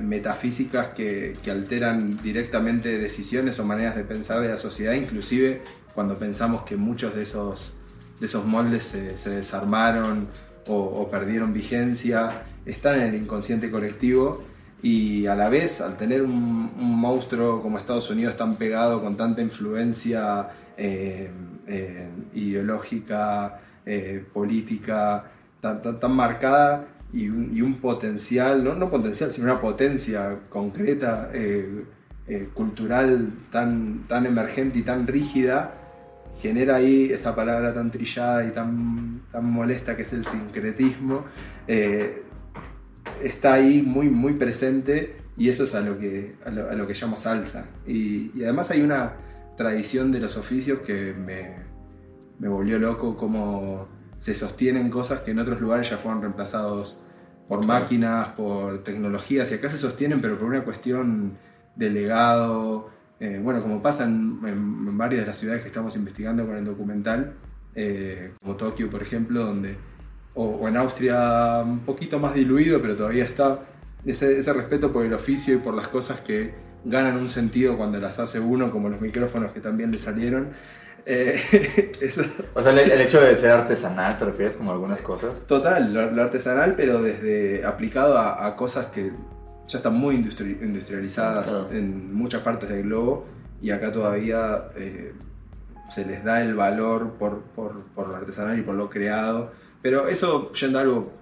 metafísicas que, que alteran directamente decisiones o maneras de pensar de la sociedad, inclusive cuando pensamos que muchos de esos, de esos moldes se, se desarmaron o, o perdieron vigencia, están en el inconsciente colectivo y a la vez al tener un, un monstruo como Estados Unidos tan pegado, con tanta influencia eh, eh, ideológica, eh, política, tan, tan, tan marcada y un, y un potencial, no, no potencial, sino una potencia concreta, eh, cultural tan, tan emergente y tan rígida, genera ahí esta palabra tan trillada y tan, tan molesta que es el sincretismo, eh, está ahí muy, muy presente y eso es a lo que, a lo, a lo que llamo salsa. Y, y además hay una tradición de los oficios que me, me volvió loco como se sostienen cosas que en otros lugares ya fueron reemplazados por máquinas, por tecnologías, y acá se sostienen pero por una cuestión de legado, eh, bueno, como pasa en, en- en varias de las ciudades que estamos investigando con el documental, eh, como Tokio por ejemplo, donde, o, o en Austria un poquito más diluido, pero todavía está ese, ese respeto por el oficio y por las cosas que ganan un sentido cuando las hace uno, como los micrófonos que también le salieron. Eh, eso- O sea, el, el hecho de ser artesanal, ¿te refieres como a algunas cosas? Total, lo, lo artesanal, pero desde aplicado a, a cosas que ya están muy industri- industrializadas Claro. en muchas partes del globo y acá todavía eh, se les da el valor por, por- por lo artesanal y por lo creado. Pero eso yendo a algo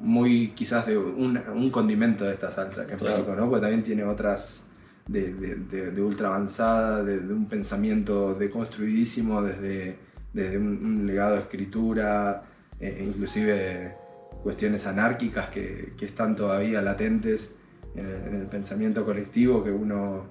muy quizás de un, un condimento de esta salsa que es Claro. México, ¿no? Porque también tiene otras de, de- de- de ultra avanzada, de, un pensamiento deconstruidísimo desde, desde un, un legado de escritura, eh, inclusive cuestiones anárquicas que, están todavía latentes en el, en el pensamiento colectivo, que uno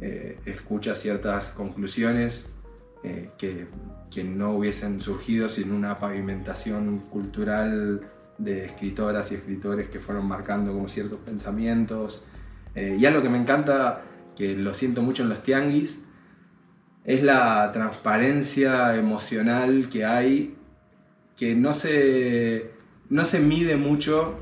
eh, escucha ciertas conclusiones eh, que, que no hubiesen surgido sin una pavimentación cultural de escritoras y escritores que fueron marcando como ciertos pensamientos. Eh, y algo que me encanta, que lo siento mucho en los tianguis, es la transparencia emocional que hay, que no se, no se mide mucho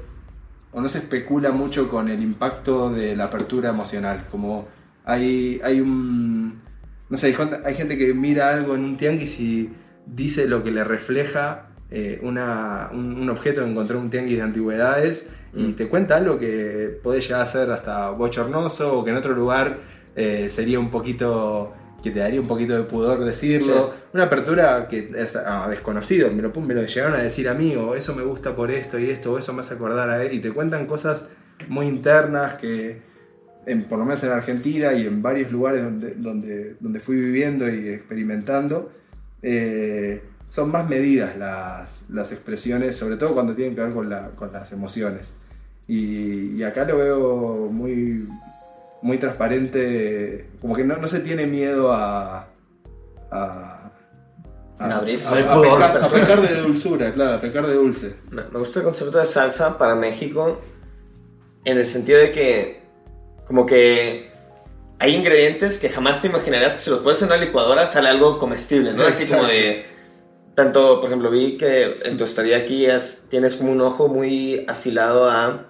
o no se especula mucho con el impacto de la apertura emocional. Como hay, hay un. No sé, hay, gente- que mira algo en un tianguis y dice lo que le refleja eh, una- un, un objeto que encontró en un tianguis de antigüedades y Mm. te cuenta algo que puede llegar a ser hasta bochornoso o que en otro lugar eh, sería un poquito que te daría un poquito de pudor decirlo. Una apertura que es a desconocido, me lo, me lo llegaron a decir a mí, o eso me gusta por esto y esto, o eso me hace acordar a él, y te cuentan cosas muy internas que, en- por lo menos en Argentina y en varios lugares donde, donde, donde fui viviendo y experimentando, eh, son más medidas las, las expresiones, sobre todo cuando tienen que ver con, la- con las emociones. Y, y acá lo veo muy, muy transparente, como que no, no se tiene miedo a... a Sin a- abrir. a- a pecar, a pecar de dulzura, claro, a pecar de dulce. Me me gusta el concepto de salsa para México en el sentido de que como que hay ingredientes que jamás te imaginarías que si los pones en una licuadora sale algo comestible, ¿no? Así como de... Tanto, por ejemplo, vi que en tu estadía aquí es- tienes como un ojo muy afilado a,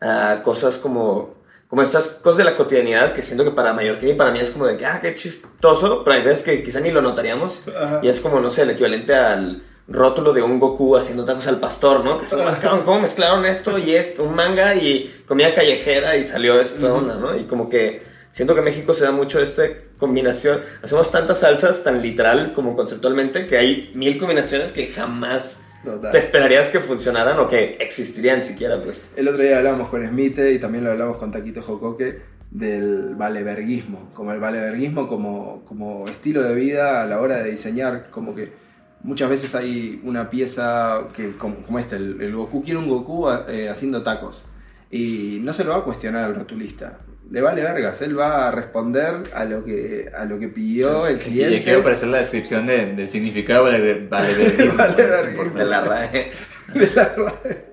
a cosas como, como estas cosas de la cotidianidad que siento que para Mallorca y para mí es como de que, ah, qué chistoso, pero hay veces que quizá ni lo notaríamos. Ajá. Y es como, no sé, el equivalente al rótulo de un Goku haciendo tacos al pastor, ¿no? Que son, "Ah, cabrón, ¿cómo mezclaron esto y esto? Un manga y comida callejera y salió esta onda, ¿no? Y como que siento que en México se da mucho esta combinación. Hacemos tantas salsas tan literal como conceptualmente que hay mil combinaciones que jamás Total. te esperarías que funcionaran o que existirían siquiera, pues. El otro día hablábamos con Smith y también lo hablamos con Taquito Jocoque del valeverguismo, como el valeverguismo como, como estilo de vida a la hora de diseñar, como que muchas veces hay una pieza que como, como esta, el, el Goku quiere un Goku eh, haciendo tacos y no se lo va a cuestionar al rotulista. Le vale vergas, él va a responder a lo que, a lo que pidió el Y cliente. quiero aparecer la descripción de- del significado de valeverguismo. Valeverguismo. De la RAE. de la RAE.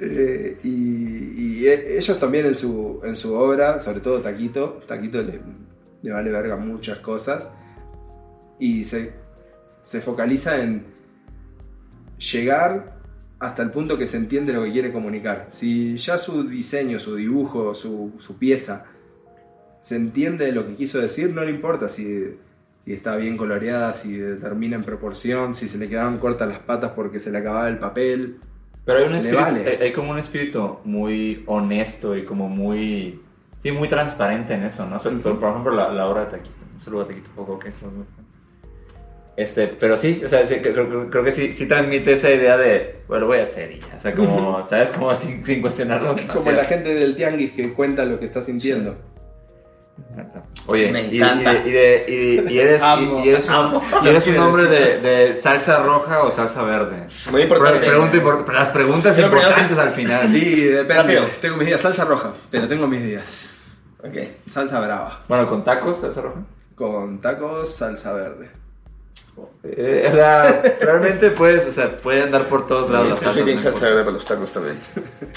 Eh, y, y e- ellos también en su, en su obra, sobre todo Taquito, Taquito le, le vale verga muchas cosas y se, se focaliza en llegar hasta el punto que se entiende lo que quiere comunicar. Si ya su diseño, su dibujo, su, su pieza se entiende lo que quiso decir, no le importa si, si está bien coloreada, si termina en proporción, si se le quedaban cortas las patas porque se le acababa el papel. Pero hay un espíritu, vale. hay, como un espíritu muy honesto y como muy, sí, muy transparente en eso, ¿no? Por, por ejemplo, la, la obra de Taquito. Un saludo a Taquito Poco, que muy fans. Este, pero sí, o sea, sí, creo, creo- creo que sí, sí transmite esa idea de, bueno, voy a hacer y ya. O sea, como, ¿sabes? Como sin, sin cuestionarlo. Como la gente del tianguis que cuenta lo que está sintiendo. Oye, Me y- encanta. Y, de- y de- y- eres, un, eres un hombre de, salsa roja o salsa verde. Muy importante. Pre- pregunta impor- las preguntas Pero importantes al final. Sí, depende. Rápido. Tengo mis días salsa roja, pero tengo mis días. Ok. Salsa brava. Bueno, con tacos, salsa roja. Con tacos, salsa verde. Eh, o sea, realmente puedes, o sea, puede andar por todos lados bien salsa importa. verde para los tacos también.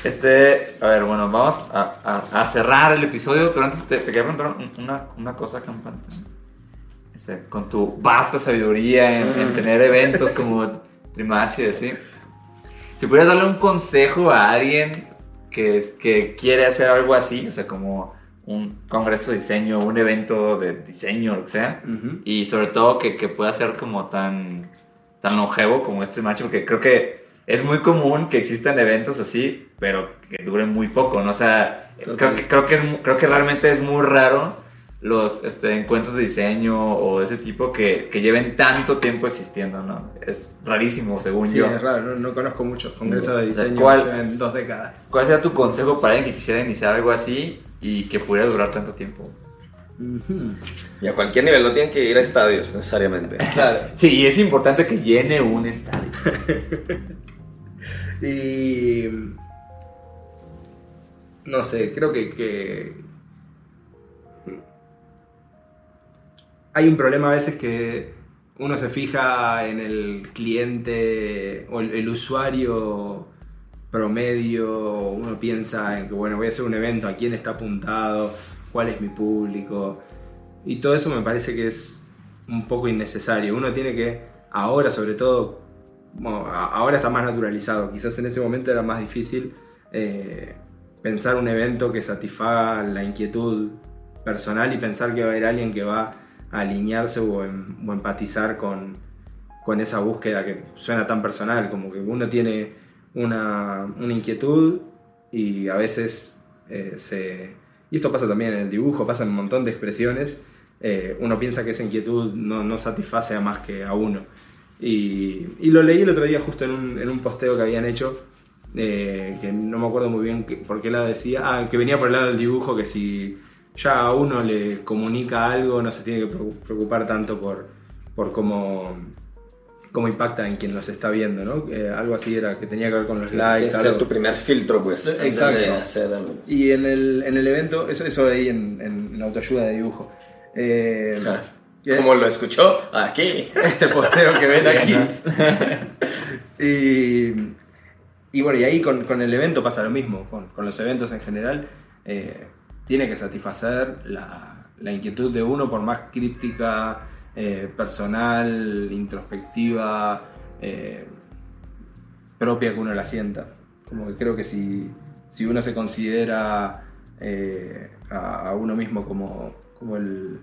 Este, a ver, bueno, vamos a, a- a cerrar el episodio, pero antes te, te quería preguntar un- una, una cosa campante. Este, con tu vasta sabiduría en, en tener eventos como Trimachi y así. Si pudieras darle un consejo a alguien que, que quiere hacer algo así, o sea, como un congreso de diseño, un evento de diseño, lo que sea, y sobre todo que, que pueda ser como tan, tan longevo como este match, porque creo que es muy común que existan eventos así, pero que duren muy poco, ¿no? O sea, creo que, creo, que es, creo que realmente es muy raro los este, encuentros de diseño o ese tipo que, que lleven tanto tiempo existiendo, ¿no? Es rarísimo, según Sí, yo. es raro, no, no conozco muchos congresos de diseño ¿cuál? lleven dos décadas. ¿Cuál sería tu consejo para alguien que quisiera iniciar algo así y que pudiera durar tanto tiempo? Y a cualquier nivel, no tienen que ir a estadios necesariamente. Claro. Sí, y es importante que llene un estadio. Y. No sé, creo que, que- Hay un problema a veces que uno se fija en el cliente o el, el usuario promedio, uno piensa en que, bueno, voy a hacer un evento, a quién está apuntado, cuál es mi público. Y todo eso me parece que es un poco innecesario. Uno tiene que, ahora sobre todo, ahora está más naturalizado. Quizás en ese momento era más difícil eh, pensar un evento que satisfaga la inquietud personal y pensar que va a haber alguien que va a alinearse o, em- o empatizar con, con esa búsqueda que suena tan personal, como que uno tiene una, una inquietud y a veces eh, se... Y esto pasa también en el dibujo, pasa en un montón de expresiones. eh, uno piensa que esa inquietud no, no satisface a más que a uno. Y, y lo leí el otro día justo en un, en un posteo que habían hecho eh, que no me acuerdo muy bien por qué lado decía, ah, que venía por el lado del dibujo, que si ya a uno le comunica algo, no se tiene que preocu- preocupar tanto por, por cómo, cómo impacta en quien los está viendo, ¿no? Eh, algo así era que tenía que ver con los likes. Tienes que ser algo. tu primer filtro, pues. antes Exacto. hacer algo. Y en el, en el evento, eso, eso ahí en, en la autoayuda de dibujo. Eh, que- Como lo escuchó aquí. este posteo que ven aquí. y, y bueno, y ahí con, con el evento pasa lo mismo, con, con los eventos en general. eh, tiene que satisfacer la, la inquietud de uno, por más críptica, eh, personal, introspectiva, eh, propia que uno la sienta. Como que creo que si, si uno se considera eh, a, uno mismo como, como el,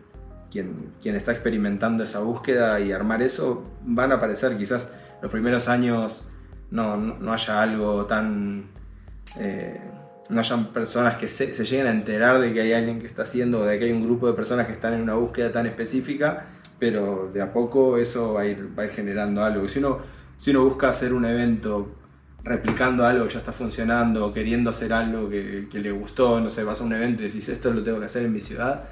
quien, quien está experimentando esa búsqueda y armar eso, van a aparecer quizás los primeros años no, no, haya algo tan... no hayan personas que se, se lleguen a enterar de que hay alguien que está haciendo, de que hay un grupo de personas que están en una búsqueda tan específica, pero de a poco eso va a ir, va a ir generando algo. Si uno, si uno busca hacer un evento replicando algo que ya está funcionando, queriendo hacer algo que, que le gustó, no sé, vas a un evento y decís esto lo tengo que hacer en mi ciudad,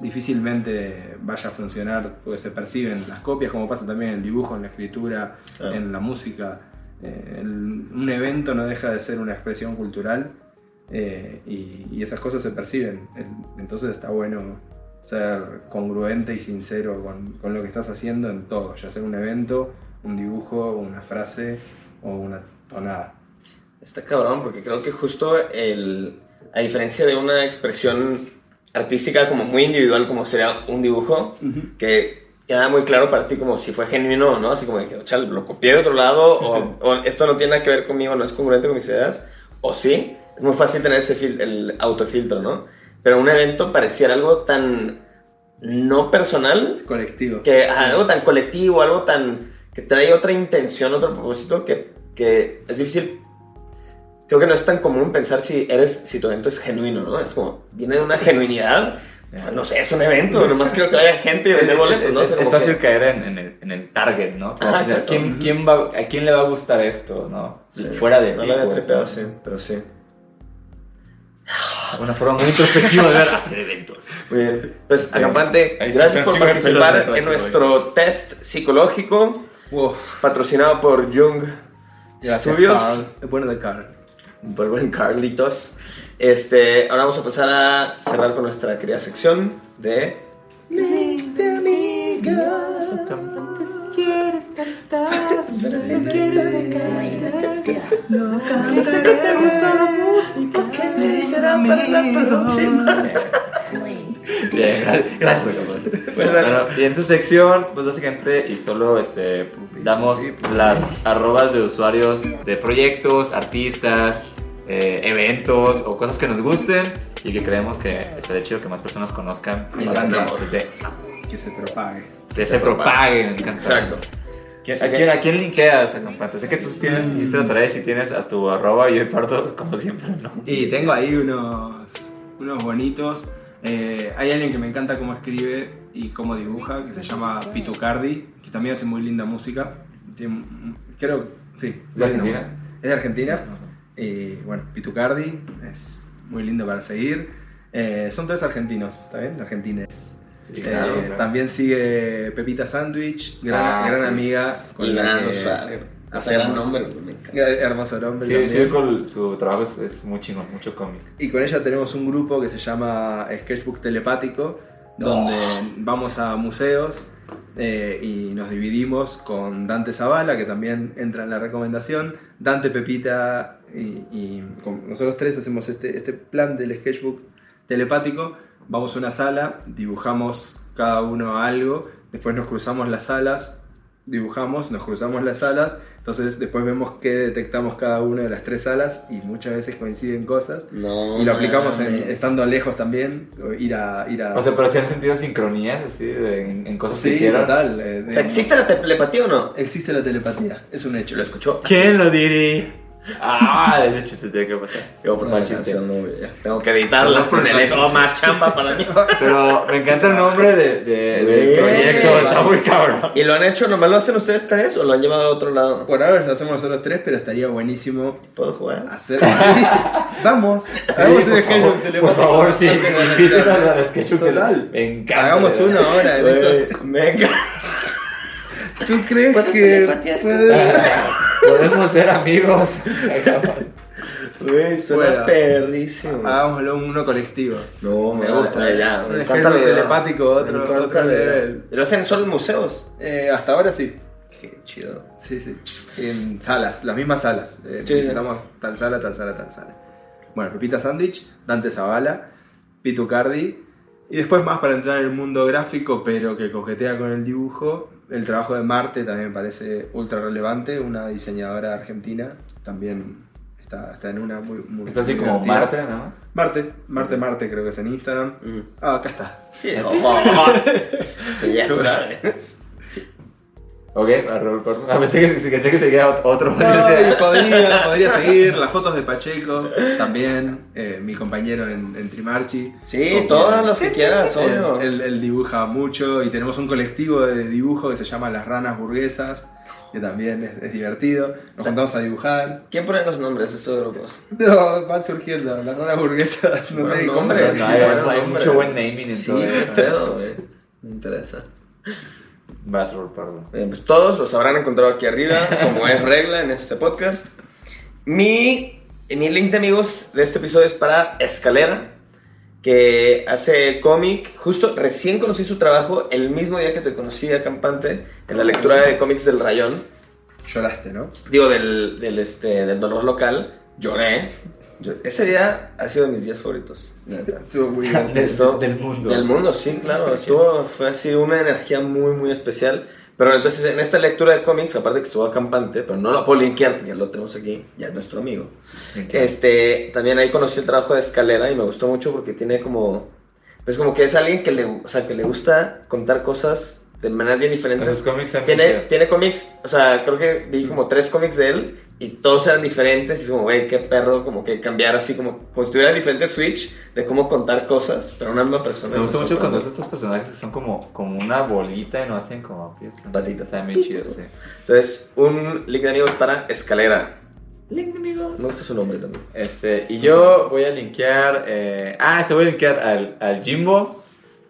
difícilmente vaya a funcionar porque se perciben las copias, como pasa también en el dibujo, en la escritura, Claro. en la música. Eh, el- un evento no deja de ser una expresión cultural eh, y, y esas cosas se perciben. Entonces está bueno ser congruente y sincero con, con lo que estás haciendo en todo, ya sea un evento, un dibujo, una frase o una tonada. Está cabrón, porque creo que justo el, a diferencia de una expresión artística como muy individual, como sería un dibujo, que queda muy claro para ti como si fue genuino o no, así como de que, chal, lo copié de otro lado, o, o esto no tiene nada que ver conmigo, no es congruente con mis ideas, o sí, es muy fácil tener ese el autofiltro, ¿no? Pero un evento pareciera algo tan no personal, Colectivo. que algo tan colectivo, algo tan que trae otra intención, otro propósito que, que es difícil. Creo que no es tan común pensar si eres si tu evento es genuino, ¿no? Es como viene de una genuinidad. No sé, es un evento, nomás quiero que haya gente y Es, vender es- boletos, es- ¿no? O es- sea, es como fácil que- caer en, en el, en el target, ¿no? Como Ajá, pensar, exacto. ¿quién, quién va, ¿A quién le va a gustar esto, no? Sí. Fuera de No ti, lo había pues, tripeado, ¿no? sí, pero sí. Una forma muy introspectiva de ver hacer eventos. Muy bien. Pues, acampante, Ahí gracias por participar en nuestro test psicológico Wow. patrocinado por Jung Gracias, Studios. Carl. Es bueno de Carl. por buen Carlitos. Este, ahora vamos a pasar a cerrar con nuestra querida sección de Link de Amigas. ¿Qué será para la próxima? Bien, gra- gracias. Acapante. Bueno, y en esta sección, pues básicamente, y solo este, damos las arrobas de usuarios de proyectos, artistas, eh, eventos o cosas que nos gusten y que creemos que estaría chido que más personas conozcan Y la que se, Que se propague. se, se propague. me encanta. Exacto. ¿Quién- ¿A quién, ¿A quién linkeas? Sé que tú tienes, hiciste la tarea y si tienes a tu arroba y yo parto como siempre, ¿no? Y tengo ahí unos, unos bonitos. Eh, hay alguien que me encanta cómo escribe y cómo dibuja, que se llama Pitucardi, que también hace muy linda música. Tiene creo, sí. ¿De muy linda Argentina? Es de Argentina. Y bueno, Pitucardi es muy lindo para seguir. Eh, son tres argentinos, ¿está bien? Argentines. Sí, Eh, claro. También sigue Pepita Sandwich, gran, Ah, gran sí. amiga. Y la gran que gran hacemos- nombre, pues, me encanta. Hermoso nombre. Sí, sí, con su trabajo es, es muy chingón, mucho cómic. Y con ella tenemos un grupo que se llama Sketchbook Telepático, donde vamos a museos eh, y nos dividimos con Dante Zavala, que también entra en la recomendación, Dante Pepita y, y con nosotros tres hacemos este, este plan del sketchbook telepático. Vamos a una sala, dibujamos cada uno algo, después nos cruzamos las salas, dibujamos, nos cruzamos las salas, entonces después vemos qué detectamos cada una de las tres salas y muchas veces coinciden cosas. No, Y lo aplicamos en- estando lejos también, ir a... Ir a O sea, pero si han sentido sincronías así de, en, en cosas que sí, hicieron. total. eh, O sea, ¿Existe la telepatía o no? Existe la telepatía, es un hecho. ¿Lo escuchó? ¿Quién lo diría? Ah, ese chiste tiene que pasar. Yo por Mal chiste. no. Tengo que Por ponerle chiste. todo más chamba para mí. Pero me encanta el nombre de, de- del Güey. proyecto, está muy cabrón. ¿Y lo han hecho, nomás lo hacen ustedes tres o lo han llevado a otro lado? Por ahora lo hacemos nosotros tres, pero estaría buenísimo ¿Puedo jugar? hacer. Sí. Vamos, hagamos Sí, un por schedule favor, telepático. Por favor, sí, al sketch Total. Me encanta. Hagamos de esto. Güey, Venga. ¿Tú crees ¿Cuánto que puede- Podemos ser amigos. Güey, suena Bueno. perrísimo. Hagámoslo uno colectivo. No, Me gusta. ya. Un telepático, otro- otro. ¿Y lo hacen solo en museos? Eh, hasta ahora sí. Qué chido. Sí, sí. En salas, las mismas salas. Eh, Sí, visitamos tal sala, tal sala, tal sala. Bueno, Lupita Sandwich, Dante Zavala, Pitu Cardi. Y después más para entrar en el mundo gráfico, pero que coquetea con el dibujo. El trabajo de Marte también me parece ultra relevante. Una diseñadora argentina. También está, está en una muy, muy Está así muy como. Marte, nada más. Marte, Marte, Marte creo que es en Instagram. Mm. Ah, acá está. Sí, oh, sí, ya sabes. Ok, a Raúl, perdón. A veces que, que, que seguía otro. No, podría, podría seguir las fotos de Pacheco, también eh, mi compañero en, en Trimarchi. Sí, todos los que quieras, obvio. él- él dibuja mucho y tenemos un colectivo de dibujo que se llama Las Ranas Burguesas, que también es, es divertido. Nos juntamos a dibujar. ¿Quién pone los nombres de estos grupos? No, van surgiendo, Las Ranas Burguesas, no sé cómo nombres. se No, hay, mucho buen naming en Sí, todo qué eso. pedo, güey. Me interesa. Raúl, perdón. Bien, pues todos los habrán encontrado aquí arriba, como es regla en este podcast. Mi, mi link de amigos de este episodio es para Escalera, que hace cómic. Justo recién conocí su trabajo el mismo día que te conocí a Campante, en la lectura de cómics del Rayón. Lloraste, ¿no? Digo, del, del, este, del dolor local. Lloré. Yo- ese día ha sido de mis días favoritos. Estuvo muy bien. Del- Esto- del mundo. Del mundo, sí, claro. Estuvo, fue así una energía muy, muy especial. Pero entonces en esta lectura de cómics, aparte que estuvo acampante, pero no lo puedo linkear porque ya lo tenemos aquí, ya es nuestro amigo. Este, también ahí conocí el trabajo de Escalera y me gustó mucho porque tiene como, pues como que es alguien que le, o sea, que le gusta contar cosas de maneras bien diferentes. Esos cómics están Tiene, tiene cómics, o sea, creo que vi como tres cómics de él y todos eran diferentes. Y es como, güey, qué perro, como que cambiar así, como, como si tuviera diferentes switch de cómo contar cosas, pero una misma persona. Me gusta mucho cuando estos personajes son como, como una bolita y no hacen como pies. Patitas. Está bien chido, sí. Entonces, un link de amigos para Escalera. Link de amigos. Me gusta su nombre también. Este, y yo voy a linkear. eh, ah, se voy a linkear al, al Jimbo.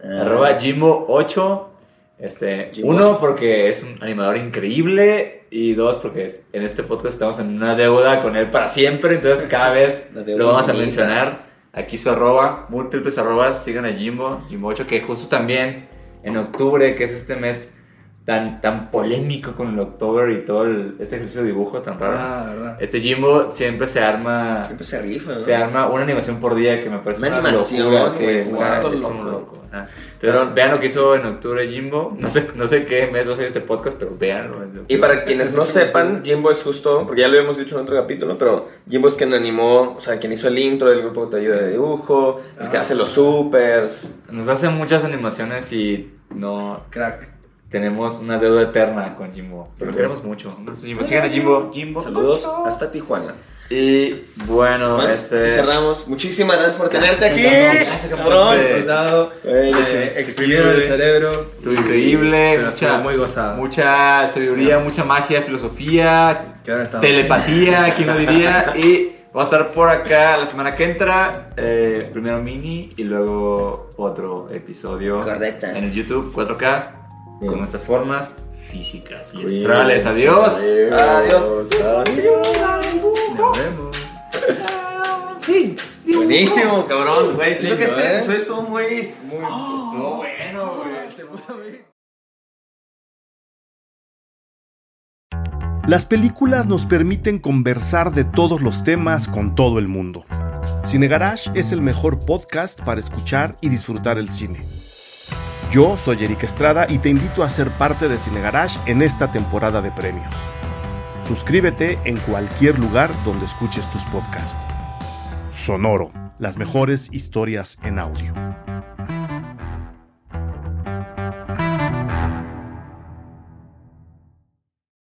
Ah. Arroba Jimbo8. Este, uno, porque es un animador increíble. Y dos, porque en este podcast estamos en una deuda con él para siempre. Entonces, cada vez lo vamos a mencionar. Aquí su arroba, múltiples arrobas. Sigan a Jimbo, Jimbo8, que justo también en octubre, que es este mes tan, tan polémico con el October y todo el- este ejercicio de dibujo tan raro. Ah, verdad. Este Jimbo siempre se arma. Siempre se rifa, ¿no? Se arma una animación por día que me parece Una una, animación, locura. sí, es loco. un loco. Entonces, vean lo que hizo en octubre Jimbo. No sé, no sé qué mes va a ser este podcast, pero véanlo. Y para quienes no sepan, Jimbo es justo, porque ya lo habíamos dicho en otro capítulo, pero Jimbo es quien animó, o sea, quien hizo el intro del grupo de ayuda de dibujo, el que Ah. hace los supers. Nos hace muchas animaciones y no Crack. Tenemos una deuda eterna con Jimbo. Pero lo queremos mucho. Jimbo, sigan a Jimbo. Jimbo. Saludos hasta Tijuana. Y bueno, Bueno, este. cerramos. Muchísimas gracias por tenerte Gracias, aquí. gracias, cabrón. Eh, exprimieron el cerebro. Estuvo increíble, mucha, estuvo muy gozado. mucha sabiduría, mucha magia, filosofía, telepatía, quién lo diría. Y vamos a estar por acá la semana que entra. eh, primero mini y luego otro episodio Correcto. en el YouTube 4K Bien. con nuestras formas físicas y Cuídense. astrales. Adiós. Adiós. Nos vemos. Sí. Buenísimo, cabrón. Güey, siento que este ¿eh? episodio estuvo muy. Muy Estuvo bueno, güey. Las películas nos permiten conversar de todos los temas con todo el mundo. Cine Garage es el mejor podcast para escuchar y disfrutar el cine. Yo soy Eric Estrada y te invito a ser parte de Cine Garage en esta temporada de premios. Suscríbete en cualquier lugar donde escuches tus podcasts. Sonoro, las mejores historias en audio.